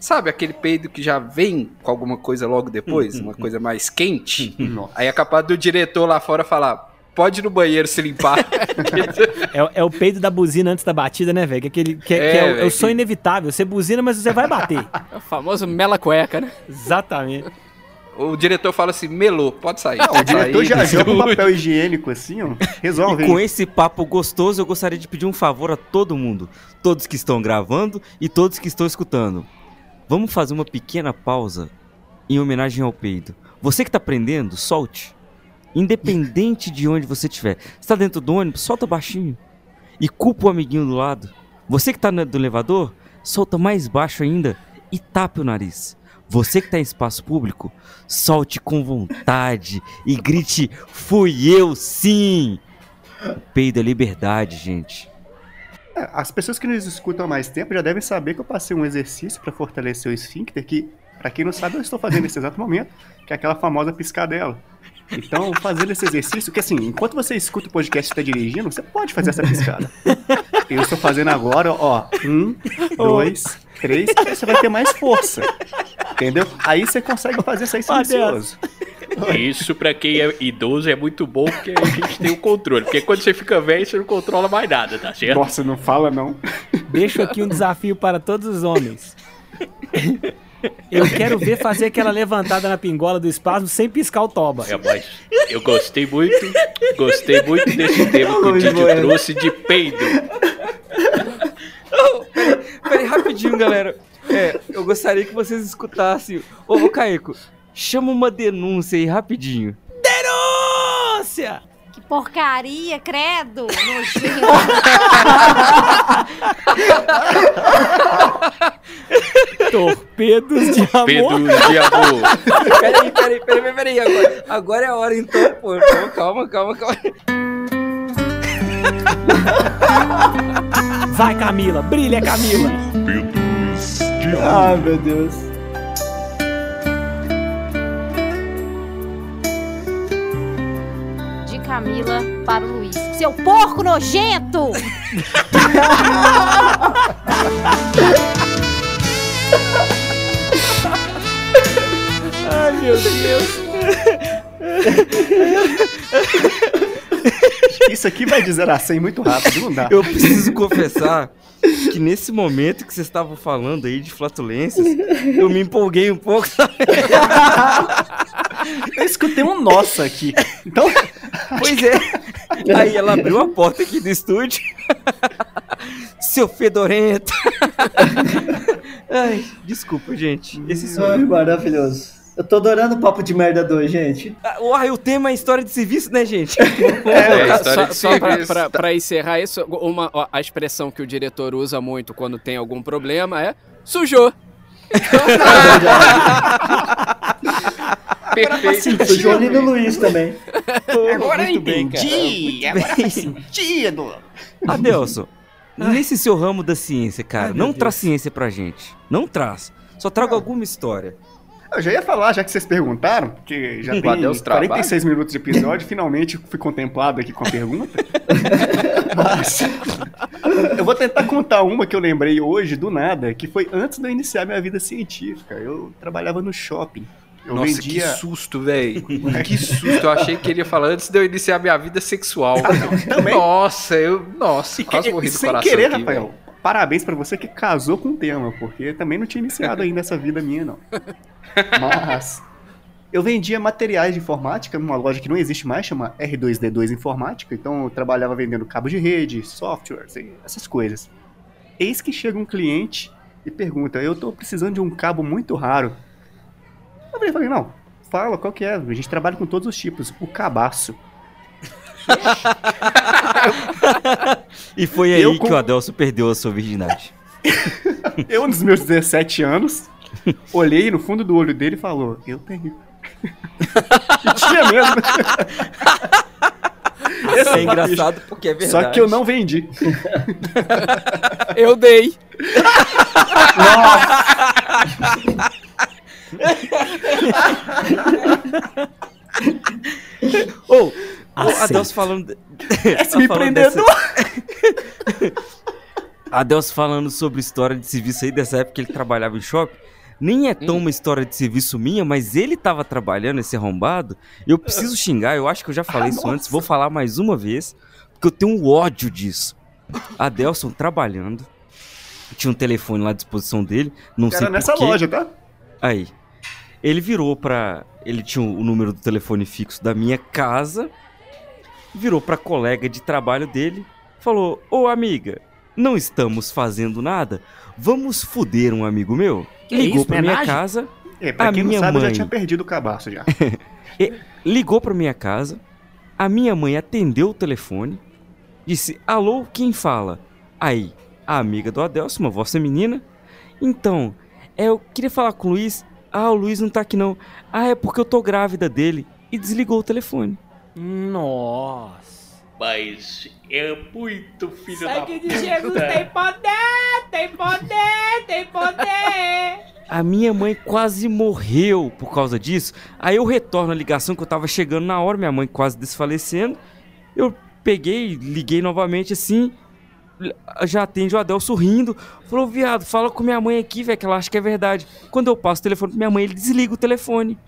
Sabe, aquele peido que já vem com alguma coisa logo depois, uma coisa mais quente. Aí é capaz do diretor lá fora falar: pode ir no banheiro se limpar. É, [LAUGHS] é o peido da buzina antes da batida, né, velho? Que, aquele- que, É, que é, o- é o sonho que- inevitável. Você buzina, mas você vai bater. É o famoso mela cueca, né? Exatamente. o diretor fala assim: melô, pode sair. Não, o diretor sair. já joga um [LAUGHS] papel higiênico assim, ó. Resolve. E com esse papo gostoso, eu gostaria de pedir um favor a todo mundo. Todos que estão gravando e todos que estão escutando. Vamos fazer uma pequena pausa em homenagem ao peido. Você que tá aprendendo, solte. Independente de onde você estiver. Você tá dentro do ônibus, solta baixinho. E culpa o amiguinho do lado. Você que tá no do elevador, solta mais baixo ainda e tape o nariz. Você que tá em espaço público, solte com vontade e grite: Fui eu sim! O peido é liberdade, gente. É, As pessoas que nos escutam há mais tempo já devem saber que eu passei um exercício para fortalecer o esfíncter que, pra quem não sabe, eu estou fazendo nesse exato momento, que é aquela famosa piscadela. Então, fazendo esse exercício, que assim, enquanto você escuta o podcast e está dirigindo, você pode fazer essa piscada. Eu estou fazendo agora, ó, um, [LAUGHS] dois, três, aí você vai ter mais força. Entendeu? Aí você consegue fazer sair silencioso. Isso pra quem é idoso é muito bom porque a gente tem o controle. Porque quando você fica velho, você não controla mais nada, tá certo? Nossa, não fala não. Deixo aqui um desafio para todos os homens. [LAUGHS] Eu quero ver fazer aquela levantada na pingola do espasmo sem piscar o toba. É, mas eu gostei muito, gostei muito desse tema que o Didi trouxe de peido. Peraí, rapidinho, galera. É, eu gostaria que vocês escutassem. Ô, ô Caico, chama uma denúncia aí rapidinho. Denúncia! Porcaria, credo! Nojento. Torpedos de amor. Peidos de amor. Peraí, peraí, peraí, peraí. Agora, agora é a hora então, pô. Pô, Calma, calma, calma. Vai, Camila. Brilha, Camila. Torpedos de amor. Ai, meu Deus. Camila para o Luiz. Seu porco nojento! Ai, meu Deus. Isso aqui vai de 0 a 100 muito rápido, não dá. Eu preciso confessar que nesse momento que vocês estavam falando aí de flatulências, eu me empolguei um pouco. Eu escutei um nossa aqui. Então, Pois é. [LAUGHS] Aí ela abriu a porta aqui do estúdio. [LAUGHS] Seu fedorento. [LAUGHS] Ai, desculpa, gente. Esse Ai, eu. maravilhoso. Eu tô adorando o papo de merda 2, gente. Ah, Uai, o tema é história de serviço, né, gente? É, Tá, história só de só pra, serviço. pra- pra encerrar isso, uma, ó, a expressão que o diretor usa muito quando tem algum problema é sujou. Perfeito. O Jolino Luiz também. [LAUGHS] agora eu muito bem, entendi. agora faz sentido. Adelson, nesse seu ramo da ciência, cara, não traz ciência pra gente. Não traz. Só traga alguma história. Eu já ia falar, já que vocês perguntaram, que já tem Adeus, trabalho. 46 minutos de episódio, finalmente fui contemplado aqui com a pergunta. [LAUGHS] Mas eu vou tentar contar uma que eu lembrei hoje, do nada, que foi antes de eu iniciar minha vida científica. Eu trabalhava no shopping. Eu Nossa, vendia... que susto, velho. [LAUGHS] Que susto. Eu achei que ele ia falar antes de eu iniciar minha vida sexual. também. Nossa, eu. Nossa, E quase que- morri do sem coração. querer, aqui, Rafael. Parabéns pra você que casou com o tema, porque também não tinha iniciado ainda essa vida minha, não. Mas eu vendia materiais de informática numa loja que não existe mais, chama R2D2 Informática. Então eu trabalhava vendendo cabos de rede, softwares, essas coisas. Eis que chega um cliente e pergunta: Eu tô precisando de um cabo muito raro. Eu falei, falei, não, fala qual que é. A gente trabalha com todos os tipos. O cabaço. [LAUGHS] E foi aí Eu com- que o Adelson perdeu a sua virgindade. [LAUGHS] Eu, nos meus 17 anos, olhei no fundo do olho dele e falou: Eu tenho. [LAUGHS] e tinha mesmo. Isso é engraçado porque é verdade. Só que eu não vendi. Eu dei. Ô, o Aceito. Adelson falando. Tá [LAUGHS] falando empreendedor. [LAUGHS] Adelson falando sobre história de serviço aí dessa época que ele trabalhava em shopping. Nem é tão uma história de serviço minha, mas ele tava trabalhando, esse arrombado. Eu preciso xingar, eu acho que eu já falei isso [LAUGHS] antes, vou falar mais uma vez, porque eu tenho um ódio disso. Adelson trabalhando, tinha um telefone lá à disposição dele, não sei Era nessa porquê. loja, tá? Aí. Ele virou pra. Ele tinha o número do telefone fixo da minha casa. Virou pra colega de trabalho dele. Falou: Ô amiga, não estamos fazendo nada? Vamos fuder um amigo meu? Que Ligou isso, pra minha casa. É, pra a quem não minha sabe, eu mãe já tinha perdido o cabaço já. [LAUGHS] e- ligou pra minha casa. A minha mãe atendeu o telefone. Disse: Alô, quem fala? Aí, a amiga do Adelson, uma voz feminina. Então, é, eu queria falar com o Luiz. Ah, o Luiz não tá aqui não. Ah, é porque eu tô grávida dele. E desligou o telefone. Nossa. Mas é muito filho da Sangue de puta. Jesus tem poder, tem poder, tem poder. A minha mãe quase morreu por causa disso. Aí eu retorno a ligação que eu tava chegando na hora, minha mãe quase desfalecendo. Eu peguei, liguei novamente assim. Já atende o Adel sorrindo. Falou, viado, fala com minha mãe aqui, velho, que ela acha que é verdade. Quando eu passo o telefone pra minha mãe, ele desliga o telefone.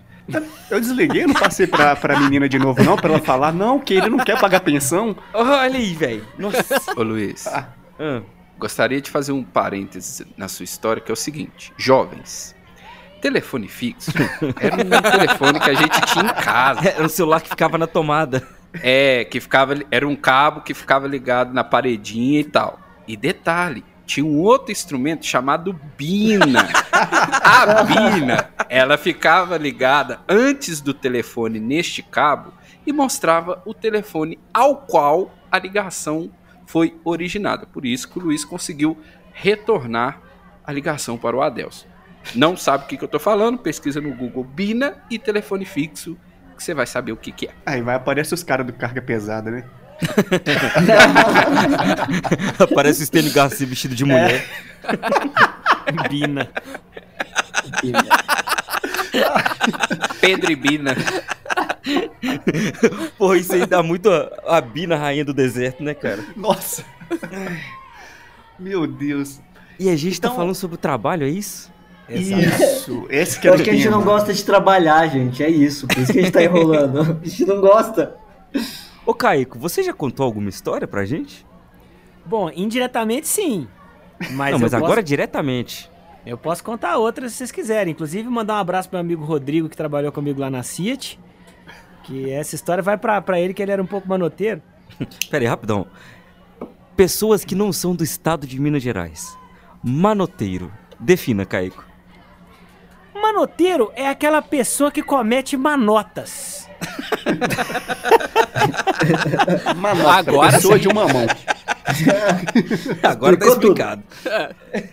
Eu desliguei, eu não passei pra, pra menina de novo, não, pra ela falar, não, que ele não quer pagar pensão. Olha aí, velho. Nossa. Ô Luiz, Ah. Ah, gostaria de fazer um parênteses na sua história, que é o seguinte: jovens, Telefone fixo [LAUGHS] era um telefone que a gente tinha em casa. Era um celular que ficava na tomada. É, que ficava. Era um cabo que ficava ligado na paredinha e tal. E detalhe, tinha um outro instrumento chamado Bina. A Bina, ela ficava ligada antes do telefone neste cabo e mostrava o telefone ao qual a ligação foi originada. Por isso que o Luiz conseguiu retornar a ligação para o Adelson. Não sabe o que, que eu tô falando? Pesquisa no Google Bina e telefone fixo, que você vai saber o que, que é. Aí vai aparecer os caras do carga pesada, né? [LAUGHS] Aparece o Stênio Garcia vestido de mulher. [LAUGHS] Bina. Pedro e Bina. Porra, isso aí dá muito a, a Bina rainha do deserto, né, cara? Nossa. Meu Deus. E a gente tá Então- falando sobre o trabalho, é isso? Isso. Esse que é o que a gente não gosta de trabalhar, gente. É isso. Por isso que a gente tá enrolando. [LAUGHS] A gente não gosta. Ô, Caico, você já contou alguma história pra gente? Bom, indiretamente sim. Mas, não, mas eu agora posso, diretamente. eu posso contar outras se vocês quiserem. Inclusive, mandar um abraço pro meu amigo Rodrigo, que trabalhou comigo lá na Fiat. Que essa história vai pra, pra ele, que ele era um pouco manoteiro. [LAUGHS] Pera aí, rapidão. Pessoas que não são do estado de Minas Gerais. Manoteiro. Defina, Caico. Manoteiro é aquela pessoa que comete manotas. [LAUGHS] Manota, Agora pessoa sim. de uma mão. [LAUGHS] Agora tá Explicou tudo. explicado.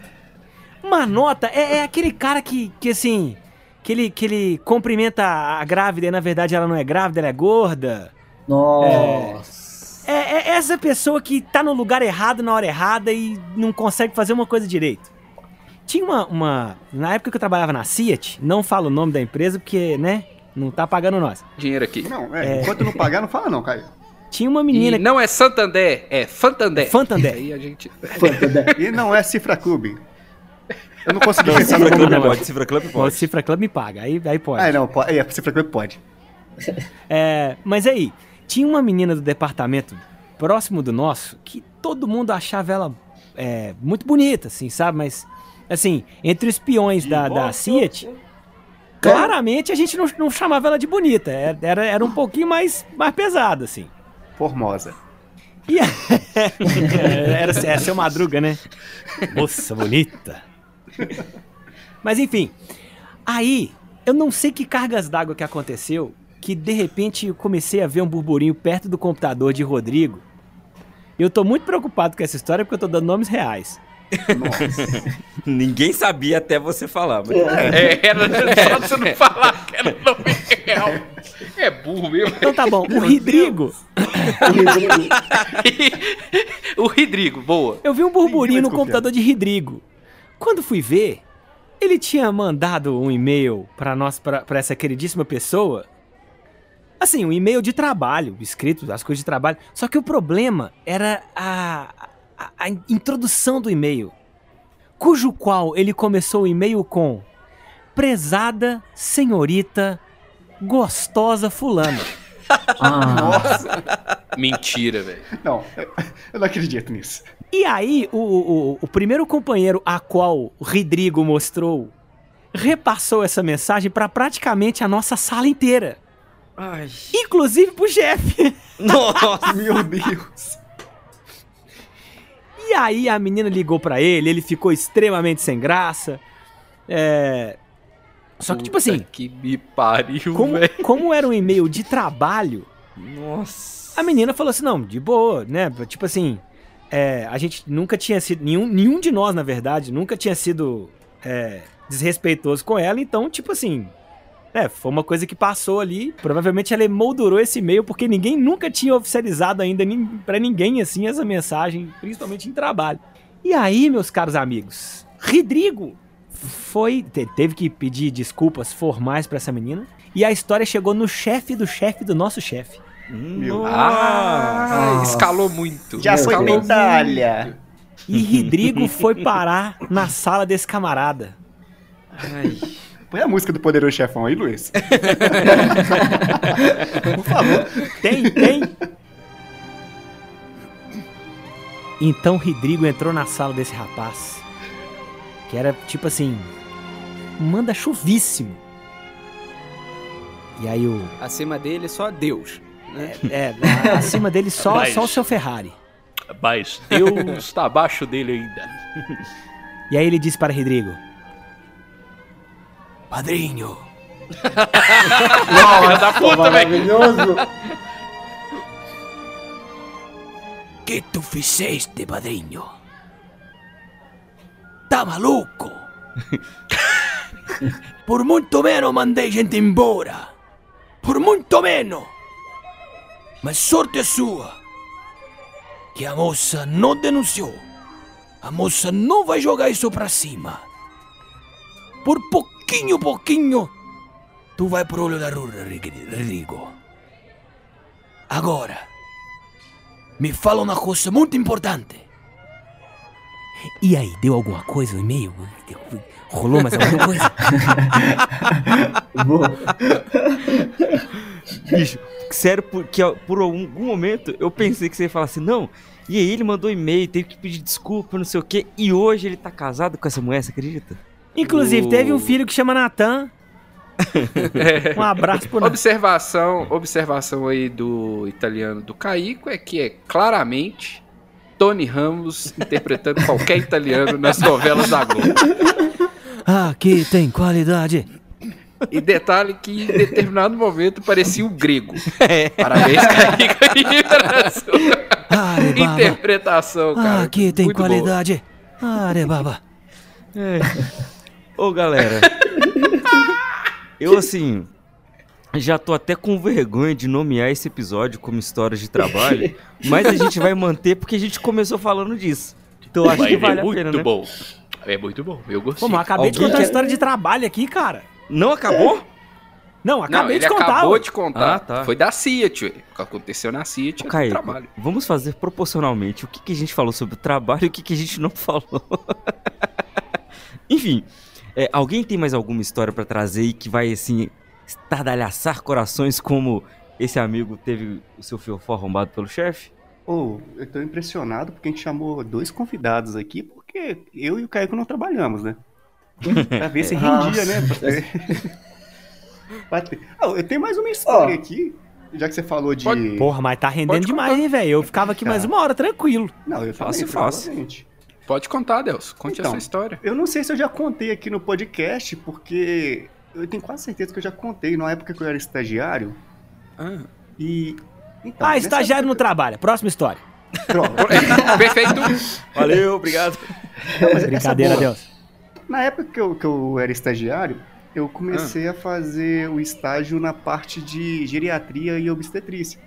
[LAUGHS] Manota é, é aquele cara que, que assim, que ele, que ele cumprimenta a grávida e na verdade ela não é grávida, ela é gorda. Nossa. É, é essa pessoa que tá no lugar errado na hora errada e não consegue fazer uma coisa direito. Tinha uma, uma. Na época que eu trabalhava na Fiat, não falo o nome da empresa porque, né? Não tá pagando nós. Dinheiro aqui. Não, é, enquanto não pagar, não fala não, Caio. [LAUGHS] Tinha uma E menina. não é Santander, é Fantander. Fantander. Aí a gente. E não é Cifra Clube. Eu não consegui Não, pensar no Cifra nome dela. pode, Cifra Club O Cifra Club me paga, aí, aí pode. Ah, não, pode. É, Cifra Clube pode. É, mas aí, tinha uma menina do departamento próximo do nosso que todo mundo achava ela é, muito bonita, assim, sabe? Mas, assim, entre os peões da, da Fiat, claramente a gente não, não chamava ela de bonita. Era, era, era um pouquinho mais, mais pesado, assim. Formosa. E a- [LAUGHS] era, era seu madruga, né? Moça bonita. Mas enfim, aí eu não sei que cargas d'água que aconteceu, que de repente eu comecei a ver um burburinho perto do computador de Rodrigo. Eu tô muito preocupado com essa história porque eu tô dando nomes reais. [LAUGHS] Ninguém sabia até você falar. Mas... É, era só [LAUGHS] você não falar que era nome real. É burro mesmo. Então tá bom, o Rodrigo, [LAUGHS] o Rodrigo, boa. eu vi um burburinho no computador de Rodrigo. Quando fui ver, ele tinha mandado um e-mail pra nós, pra pra essa queridíssima pessoa. Assim, um e-mail de trabalho, escrito, as coisas de trabalho. Só que o problema era a, a, a introdução do e-mail, cujo qual ele começou o e-mail com prezada senhorita gostosa fulana. Ah, Nossa. Mentira, velho. Não, eu não acredito nisso. E aí, o, o, o primeiro companheiro a qual o Rodrigo mostrou repassou essa mensagem pra praticamente a nossa sala inteira. Ai. Inclusive pro chefe. Nossa. Meu Deus. E aí a menina ligou pra ele, ele ficou extremamente sem graça. É. Só que, tipo assim, Que me pariu, como, como era um e-mail de trabalho, Nossa. a menina falou assim: não, de boa, né? Tipo assim, é, a gente nunca tinha sido. Nenhum, nenhum de nós, na verdade, nunca tinha sido é, desrespeitoso com ela, então, tipo assim. É, foi uma coisa que passou ali. Provavelmente ela emoldurou esse e-mail porque ninguém nunca tinha oficializado ainda pra ninguém assim essa mensagem, principalmente em trabalho. E aí, meus caros amigos, Rodrigo foi te- teve que pedir desculpas formais pra essa menina e a história chegou no chefe do chefe do nosso chefe. Meu Ah, escalou muito. Já foi escalou medalha. E Rodrigo foi parar na sala desse camarada. Ai. Põe a música do Poderoso Chefão aí, Luiz. [LAUGHS] Por favor. Tem, tem. Então Rodrigo entrou na sala desse rapaz. Que era tipo assim. manda chuvíssimo. E aí o. Acima dele só Deus. Né? É, a- acima dele só, Mas- só o seu Ferrari. Mas Deus tá abaixo dele ainda. E aí ele disse para Rodrigo: Padrinho, Filha da puta, velho. Maravilhoso. que tu fizeste, padrinho? Tá maluco? [LAUGHS] Por muito menos mandei gente embora. Por muito menos. Mas sorte sua que a moça não denunciou. A moça não vai jogar isso pra cima. Por pouquinho, pouquinho, tu vai pro olho da rua, Rodrigo. Agora, me fala uma coisa muito importante. E aí, deu alguma coisa no e-mail? Rolou mais alguma coisa? [LAUGHS] Boa. Bicho, sério, porque por algum momento eu pensei que você ia falar assim, não. E aí ele mandou e-mail, teve que pedir desculpa, não sei o quê. E hoje ele tá casado com essa mulher, você acredita? Inclusive, teve um filho que chama Natan. [LAUGHS] Um abraço pro Natan. Observação, observação aí do italiano do Caico é que é claramente Tony Ramos interpretando qualquer italiano nas novelas da Globo. Aqui tem qualidade. E detalhe que em determinado momento parecia um grego. Parabéns, [LAUGHS] Caico, interpretação, cara. Aqui tem Muito qualidade. Are, baba. É. Ô, galera. [LAUGHS] eu, assim, já tô até com vergonha de nomear esse episódio como história de trabalho, [LAUGHS] mas a gente vai manter porque a gente começou falando disso. Então acho Mas que vale é a muito pena, né? bom. É muito bom, eu gostei. Pô, mas eu acabei de Alguém contar uma quer- história de trabalho aqui, cara. Não acabou? Não, Não, acabei ele de contar. acabou de contar. Ah, tá. Foi da ué. O que aconteceu na é do Caio, trabalho. vamos fazer proporcionalmente o que, que a gente falou sobre o trabalho e o que, que a gente não falou. [LAUGHS] Enfim, é, alguém tem mais alguma história pra trazer e que vai, assim, estardalhaçar corações como esse amigo teve o seu fiofó arrombado pelo chefe? Ô, eu tô impressionado porque a gente chamou dois convidados aqui, porque eu e o Caico não trabalhamos, né? [LAUGHS] Pra ver se rendia, né? Ah, [LAUGHS] eu tenho mais uma história Ó. aqui, já que você falou de... Pode- Porra, mas tá rendendo demais, hein, velho? Eu ficava aqui mais uma hora, tranquilo. Não, eu falei, Fácil. Pode contar, Deus. Conte a Então. sua história. Eu não sei se eu já contei aqui no podcast, porque eu tenho quase certeza que eu já contei na época que eu era estagiário. Ah. E. Então, Ah, estagiário não época- trabalha. Próxima história. Pronto. [LAUGHS] Perfeito. Valeu, obrigado. Não, essa é Brincadeira. Deus. Na época que eu, que eu era estagiário, eu comecei a fazer o estágio na parte de geriatria e obstetrícia.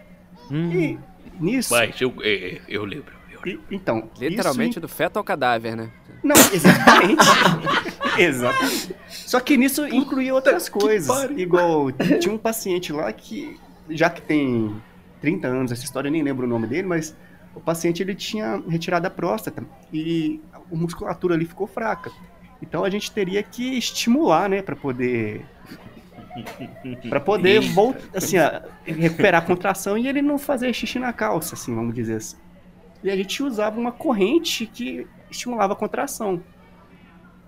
Hum. E nisso. Mas eu, é, eu lembro. E- então. Literalmente isso do feto ao cadáver, né? Não, exatamente. [LAUGHS] exatamente. Só que nisso incluía outras coisas. Igual, tinha um paciente lá que, já que tem 30 anos, essa história eu nem lembro o nome dele, mas o paciente ele tinha retirado a próstata e a musculatura ali ficou fraca. Então a gente teria que estimular, né, para poder para poder [LAUGHS] voltar assim, a- recuperar a contração e ele não fazer xixi na calça, assim, vamos dizer assim. E a gente usava uma corrente que estimulava a contração.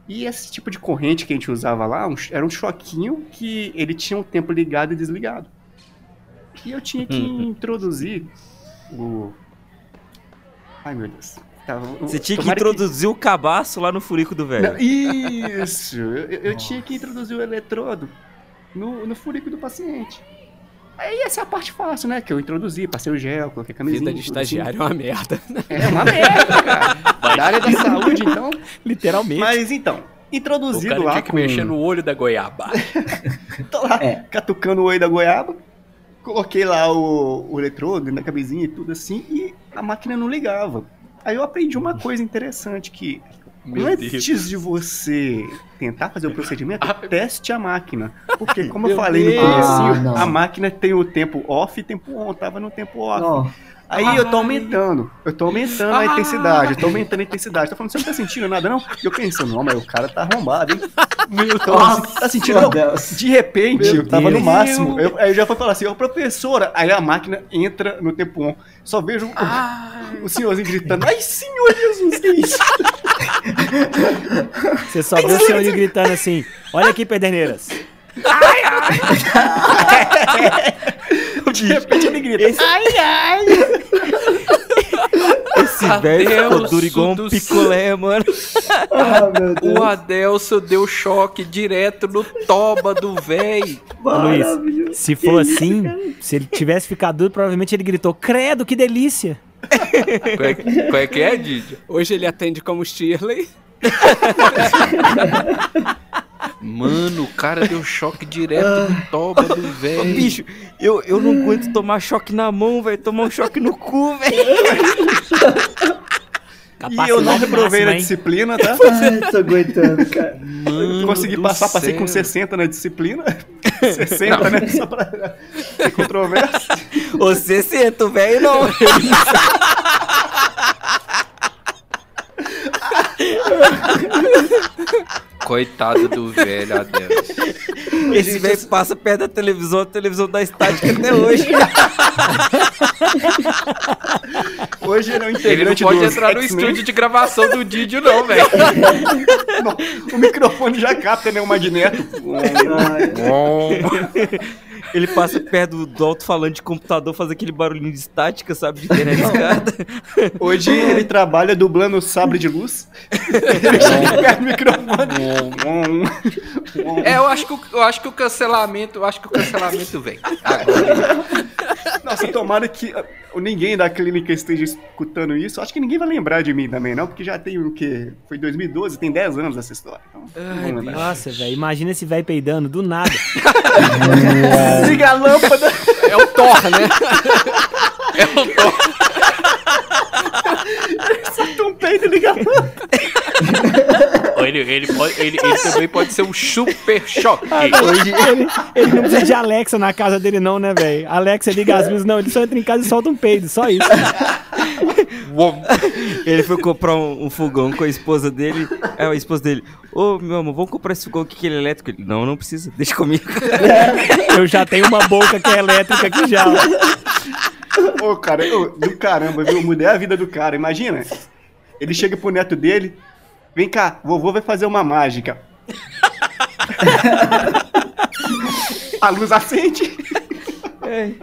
E esse tipo de corrente que a gente usava lá um- era um choquinho que ele tinha um tempo ligado e desligado. E eu tinha que introduzir o. Ai meu Deus. Tava- Você tinha que introduzir o cabaço lá no furico do velho. Não, Isso! Eu, eu tinha que introduzir o eletrodo no, no furico do paciente. Aí essa é a parte fácil, né? Que eu introduzi, passei o gel, coloquei a camisinha. Vida de tudo assim. estagiário é uma merda. É uma merda, cara. Da área da saúde, então. [LAUGHS] Literalmente. Mas então, O introduzido cara lá tinha que com... mexer no olho da goiaba. [LAUGHS] Tô lá, É. catucando o oi da goiaba. Coloquei lá o, o eletrodo na cabezinha e tudo assim, e a máquina não ligava. Aí eu aprendi uma coisa interessante que Meu antes Deus. de você tentar fazer o procedimento, Ah, teste a máquina. Porque, [LAUGHS] como eu falei no Deus. comecinho, Ah, não. a máquina tem o tempo off e tempo on. Tava no tempo off. Não. Aí eu tô aumentando, eu tô aumentando a Ai. intensidade, eu tô aumentando a intensidade. Tô falando, você não tá sentindo nada, não? E eu pensando, não, mas o cara tá arrombado, hein? Então, Nossa, tá sentindo? Não. De repente, Meu eu tava Deus. no máximo. Eu, aí eu já fui falar assim, ô professora. Aí a máquina entra no tempo on. Só vejo o, o senhorzinho gritando, ai senhor Jesus, que isso? Você só vê o senhor ali gritando assim: Olha aqui, Pederneiras. [LAUGHS] [LAUGHS] De repente ele grita. Ai, ai. [LAUGHS] Esse velho ficou Adelso duro igual um do picolé, mano. Ah, meu [LAUGHS] Deus. O Adelso deu choque direto no toba do véi. Ô, Luiz, se for assim, se ele tivesse ficado duro, provavelmente ele gritou: Credo, que delícia! Qual é, qual é que é, Didi? Hoje ele atende como Shirley. Mano, o cara deu choque direto no toba do Ô, véi. bicho, eu, eu não aguento tomar choque na mão, velho. Tomar um choque no cu, velho. E eu não reprovei na máxima, disciplina, tá? [LAUGHS] Ai, tô aguentando, cara. Mano Consegui passar, passei céu. com 60 na disciplina. [LAUGHS] 60, né? Só pra ser controverso. Ô, 60, o velho não. [LAUGHS] Coitado do velho Adelso. Esse velho passa perto da televisão, a televisão dá estática até hoje. [LAUGHS] Hoje ele é um Ele não pode entrar no estúdio de gravação do Didio, não, velho. [LAUGHS] Não, o microfone já capta, né? O magneto. [LAUGHS] Ele passa perto do, do alto-falante de computador, faz aquele barulhinho de estática, sabe? De internet escada. Hoje ele trabalha dublando Sabre de Luz. [LAUGHS] Ele chega perto do microfone. É, eu acho que, o- eu acho que o cancelamento, eu acho que o cancelamento vem. Agora, [LAUGHS] Nossa, tomara que ah, ninguém da clínica esteja escutando isso. Acho que ninguém vai lembrar de mim também, não, porque já tem o quê? Foi 2012, tem 10 anos essa história. Então, lembrar. Nossa, velho, imagina esse velho peidando do nada. [LAUGHS] Liga a lâmpada! É o Thor, né? é o Thor. Solta um peido e liga a lâmpada. [LAUGHS] Ele, ele, pode- ele- ele também pode ser um super choque. Hoje ele, ele não precisa de Alexa na casa dele, não, né, velho? Alexa liga as luzes, não. Ele só entra em casa e solta um peido, só isso. Ele foi comprar um, um fogão com a esposa dele. É, a esposa dele. Ô, meu amor, vamos comprar esse fogão aqui que ele é elétrico. Ele, não, não precisa, deixa comigo. Eu já tenho uma boca que é elétrica aqui já. Ô, cara, ô, do caramba, viu? Eu mudei a vida do cara. Imagina. Ele chega pro neto dele. Vem cá, vovô vai fazer uma mágica. [LAUGHS] A luz acende.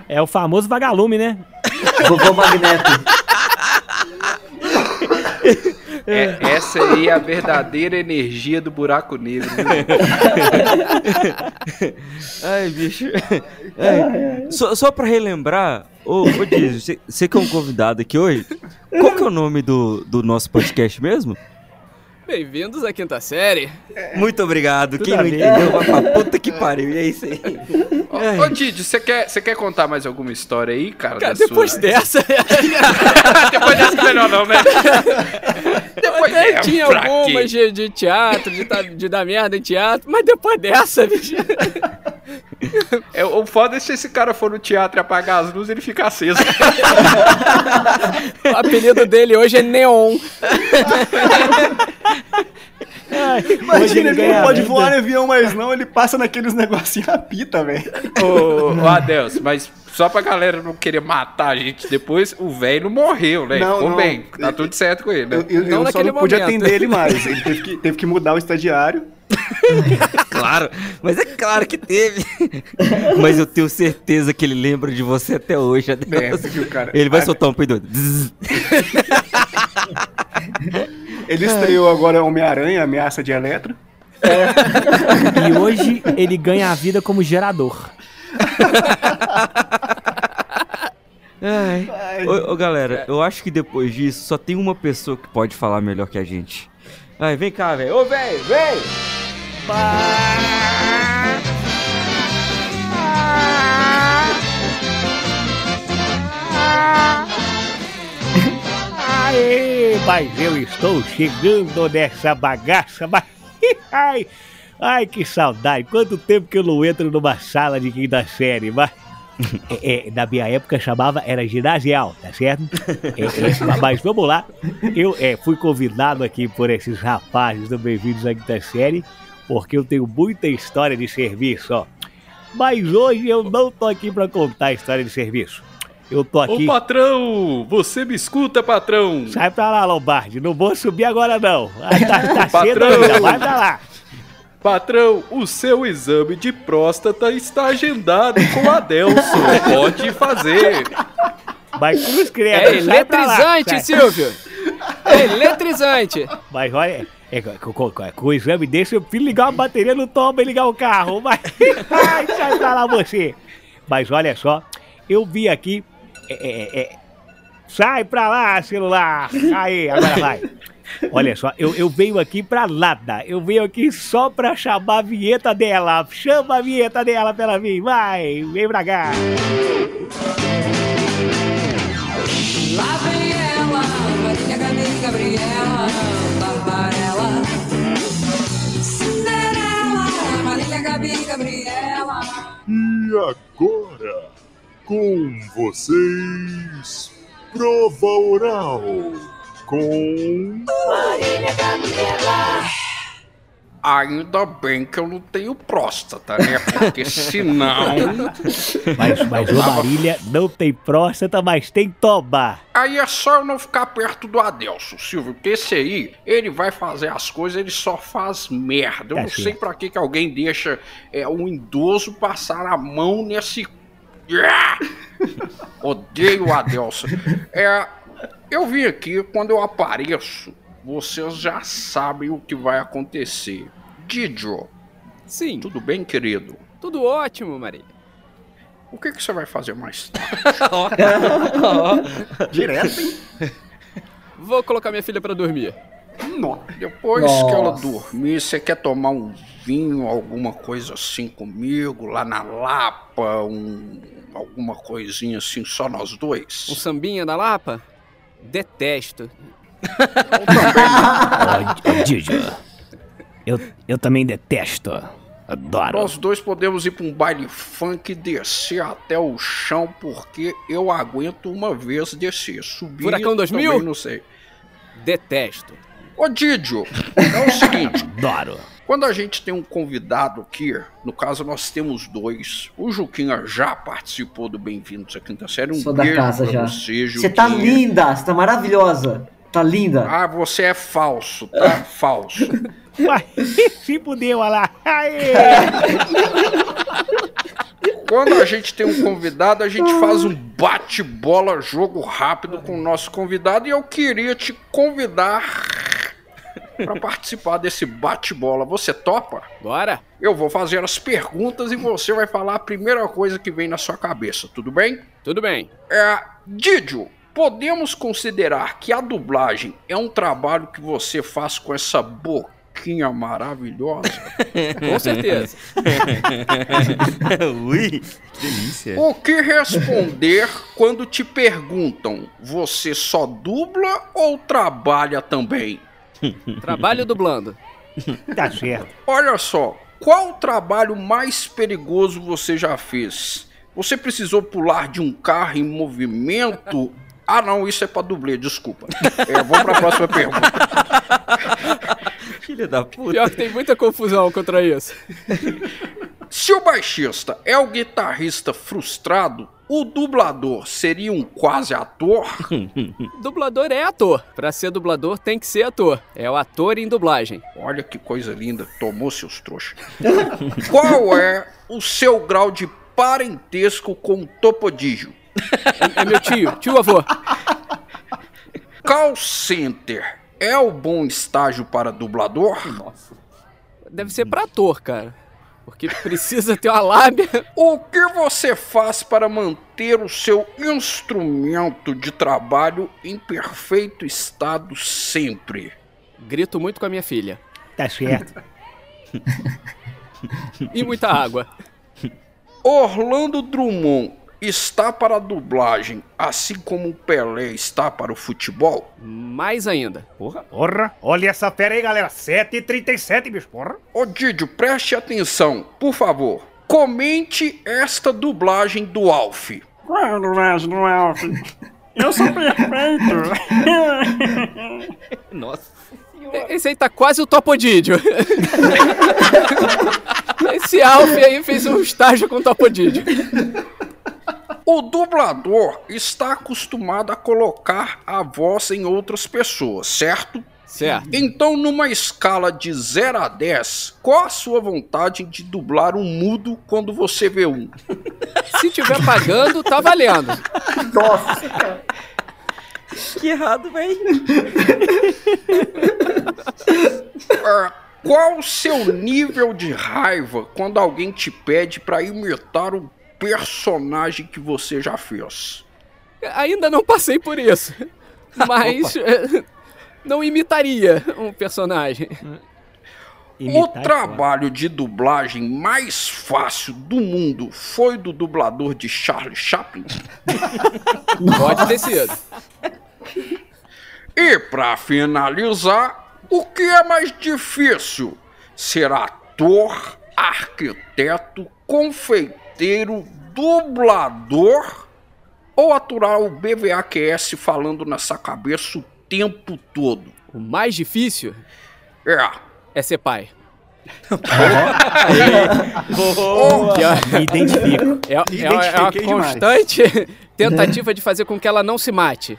É o famoso vagalume, né? Vovô Magneto. É, essa aí é a verdadeira energia do buraco negro. viu? [LAUGHS] Ai, bicho. Ai, Só, só pra relembrar, ô, ô você, você que é um convidado aqui hoje, qual que é o nome do, do nosso podcast mesmo? Bem-vindos à quinta série. Muito obrigado. Quem a não entendeu, vai pra puta que pariu. E é isso aí. Ô, ô Didi, você quer, você quer contar mais alguma história aí, cara? Cara, da depois sua- dessa, depois dessa [LAUGHS] melhor não, né? Depois até é, tinha algumas de, de teatro, de, tá- de dar merda em teatro, mas depois dessa, bicho. É, o foda é se esse cara for no teatro e apagar as luzes, ele fica aceso. [LAUGHS] O apelido dele hoje é Neon. Hoje Imagina, ele não pode voar em avião mais não, ele passa naqueles negocinhos a pita, velho. Ô, ô Adelso, mas só pra galera não querer matar a gente depois, o velho não morreu, né? Não, Ficou não. bem, tá tudo certo com ele, né? Eu, eu- eu Não só naquele não pude atender ele mais. Ele teve que, teve que mudar o estagiário. [LAUGHS] Claro, mas é claro que teve. [LAUGHS] Mas eu tenho certeza que ele lembra de você até hoje, Adeus. É, viu, cara? Ele vai Ah, soltar um peido. [LAUGHS] Ele estreou agora Homem-Aranha, Ameaça de Eletro. E hoje ele ganha a vida como gerador. Ai. Ô, ô, galera, eu acho que depois disso só tem uma pessoa que pode falar melhor que a gente. Ai, vem cá, velho. Ô, velho, vem! Aê, mas eu estou chegando nessa bagaça, mas... [LAUGHS] Ai, ai, que saudade. Quanto tempo que eu não entro numa sala de quinta série, mas... [LAUGHS] É, é, na minha época chamava, era ginasial, tá certo? É, é, mas vamos lá. Eu é, fui convidado aqui por esses rapazes do Bem-vindos à Quinta Série, porque eu tenho muita história de serviço, ó. Mas hoje eu não tô aqui pra contar a história de serviço. Eu tô aqui. Ô patrão, você me escuta, patrão? Sai pra lá, Lombardi. Não vou subir agora, não. [LAUGHS] Ah, Tá, tá cedo Patrão. ainda. Vai pra lá. Patrão, o seu exame de próstata está agendado com a Adelson. [LAUGHS] Pode fazer. Vai cruz credo. É eletrizante. Silvio! É eletrizante! Mas olha, é, com o exame desse, eu prefiro ligar uma bateria no toba e ligar o carro. [LAUGHS] Mas, ai, sai pra lá você. Mas olha só, eu vi aqui. é, é, é, sai pra lá, celular. Aí, agora vai. Olha só, eu, eu venho aqui pra nada. Eu venho aqui só pra chamar a vinheta dela. Chama a vinheta dela pra ela vir. Vai, vem pra cá. E agora, com vocês, prova oral com. Marília Gabriela. Ainda bem que eu não tenho próstata, né? Porque senão. [LAUGHS] Mas, mas tava- Marília não tem próstata, mas tem toba. Aí é só eu não ficar perto do Adelson, Silvio, porque esse aí, ele vai fazer as coisas, ele só faz merda. Eu Tá não certo. sei pra que, que alguém deixa é, um idoso passar a mão nesse. Odeio o Adelson. É, eu vim aqui, quando eu apareço, vocês já sabem o que vai acontecer. Didio. Sim. Tudo bem, querido? Tudo ótimo, Marília. O que, que você vai fazer mais [LAUGHS] tarde? [LAUGHS] Direto, hein? Vou colocar minha filha pra dormir. Depois Nossa. que ela dormir, você quer tomar um vinho, alguma coisa assim comigo, lá na Lapa, um, alguma coisinha assim, só nós dois? Um sambinha da Lapa? Detesto. Ô, [LAUGHS] Didio, eu, eu também detesto. Adoro. Nós dois podemos ir pra um baile funk e descer até o chão, porque eu aguento uma vez descer. Subir. Furacão 2000? Também não sei. Detesto. Ô Didio, é o seguinte. [LAUGHS] Adoro. Quando a gente tem um convidado aqui, no caso nós temos dois. O Juquinha já participou do Bem-vindos à Quinta Série. Um Sou da casa pra já. você, tá linda, você tá maravilhosa. Tá linda. Ah, você é falso, tá? [LAUGHS] falso. Se fudeu, olha lá. Aê! Quando a gente tem um convidado, a gente faz um bate-bola, jogo rápido com o nosso convidado. E eu queria te convidar para participar desse bate-bola. Você topa? Bora. Eu vou fazer as perguntas e você vai falar a primeira coisa que vem na sua cabeça, tudo bem? Tudo bem. É, Didio, podemos considerar que a dublagem é um trabalho que você faz com essa boquinha maravilhosa? [LAUGHS] Com certeza. [LAUGHS] Ui, que delícia. O que responder quando te perguntam: você só dubla ou trabalha também? Trabalho dublando. Tá certo. Olha só, qual trabalho mais perigoso você já fez? Você precisou pular de um carro em movimento? Ah, não, isso é pra dublê, desculpa. É, vamos pra próxima pergunta. [LAUGHS] Filha da puta. Pior que tem muita confusão contra isso. Se o baixista é o guitarrista frustrado, o dublador seria um quase ator? [LAUGHS] Dublador é ator. Pra ser dublador tem que ser ator. É o ator em dublagem. Olha que coisa linda, tomou seus trouxas. [LAUGHS] Qual é o seu grau de parentesco com o Topodígio? É meu tio, tio avô. Call center é o bom estágio para dublador? Deve ser pra ator, cara. Porque precisa ter uma lábia. O que você faz para manter o seu instrumento de trabalho em perfeito estado sempre? Grito muito com a minha filha. Tá certo. E muita água. Orlando Drummond está para a dublagem, assim como o Pelé está para o futebol? Mais ainda. Porra. Porra, olha essa fera aí, galera. 7h37, bicho. Porra. Ô Didio, preste atenção, por favor. Comente esta dublagem do Alf. Qual do Alf? Eu sou perfeito. [LAUGHS] Nossa. Esse aí tá quase o Topodídio. [LAUGHS] Esse Alf aí fez um estágio com o Topodídio. O dublador está acostumado a colocar a voz em outras pessoas, certo? Certo. Então, numa escala de 0 a 10, qual a sua vontade de dublar um mudo quando você vê um? [LAUGHS] Se tiver pagando, tá valendo. Nossa, cara. Que errado, velho. [LAUGHS] É, qual o seu nível de raiva quando alguém te pede pra imitar um personagem que você já fez? Ainda não passei por isso. [LAUGHS] Mas eh, não imitaria um personagem. o trabalho de dublagem mais fácil do mundo foi do dublador de Charlie Chaplin? [LAUGHS] Pode ter sido. E pra finalizar, o que é mais difícil? Ser ator, arquiteto, confeiteiro, dublador ou aturar o BVAQS falando nessa cabeça o tempo todo? O mais difícil É. é ser pai. Boa. Me identifico. [LAUGHS] É, é, é uma Identifiquei demais. constante [LAUGHS] tentativa de fazer com que ela não se mate.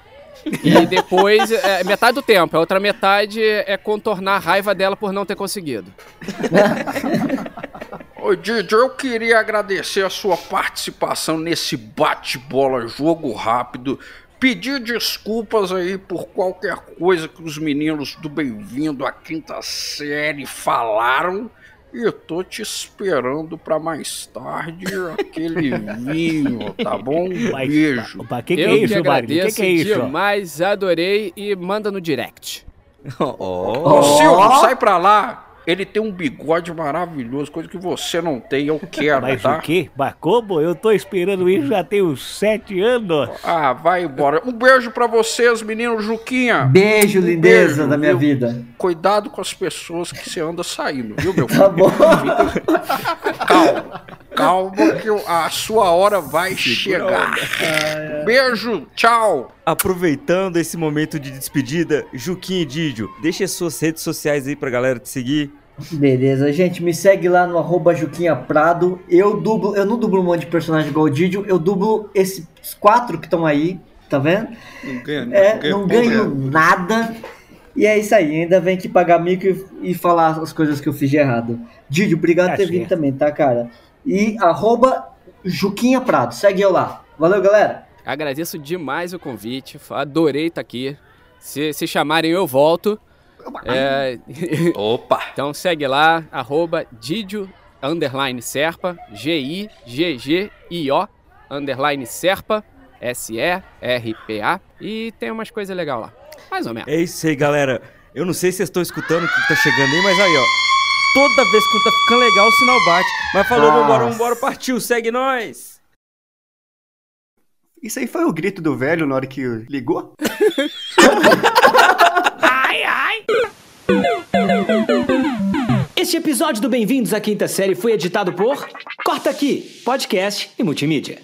E depois, é, metade do tempo, a outra metade é contornar a raiva dela por não ter conseguido. [LAUGHS] Ô Didi, eu queria agradecer a sua participação nesse bate-bola jogo rápido. Pedir desculpas aí por qualquer coisa que os meninos do Bem-vindo à Quinta Série falaram. E eu tô te esperando pra mais tarde aquele [LAUGHS] vinho, tá bom? Um Mas- beijo. Opa, que que Eu é isso, que Magno? Que agradeço que é isso? demais, adorei e manda no direct. [LAUGHS] Ô Silvio, sai pra lá. Ele tem um bigode maravilhoso, coisa que você não tem, eu [LAUGHS] quero, Mas tá? o quê? Mas como? Eu tô esperando isso já tem uns sete anos. Ah, vai embora. Um beijo pra vocês, menino Juquinha. Beijo, lindeza Beijo, da minha viu? vida. Cuidado com as pessoas que você anda saindo, viu, meu filho? Tá bom. [LAUGHS] Calma, calma que a sua hora vai chegar. [LAUGHS] Beijo, tchau. Aproveitando esse momento de despedida, Juquinha e Didio, deixe as suas redes sociais aí pra galera te seguir. Beleza, gente, me segue lá no arroba Juquinha Prado. Eu dublo, eu não dublo um monte de personagem igual o Didio, eu dublo esses quatro que estão aí, tá vendo? Não ganha, É, não ganho nada. E é isso aí, ainda vem aqui pagar mico e, e falar as coisas que eu fiz de errado. Didio, obrigado Tá por ter vindo também, tá, cara? E arroba Juquinha Prado, segue eu lá. Valeu, galera. Agradeço demais o convite, adorei estar aqui. Se, se chamarem, eu volto. É, [LAUGHS] Opa. então segue lá, arroba Didio, underline Serpa, G-I-G-G-I-O, underline Serpa, S-E-R-P-A. E tem umas coisas legais lá. Mais ou menos. É isso aí, galera. Eu não sei se vocês estão escutando o que tá chegando aí, mas aí, ó. Toda vez que tá ficando legal, o sinal bate. Mas falou, Nossa. vambora, vambora, partiu, segue nós. Isso aí foi o grito do velho na hora que ligou? Este episódio do Bem-vindos à Quinta Série foi editado por Corta Aqui, podcast e multimídia.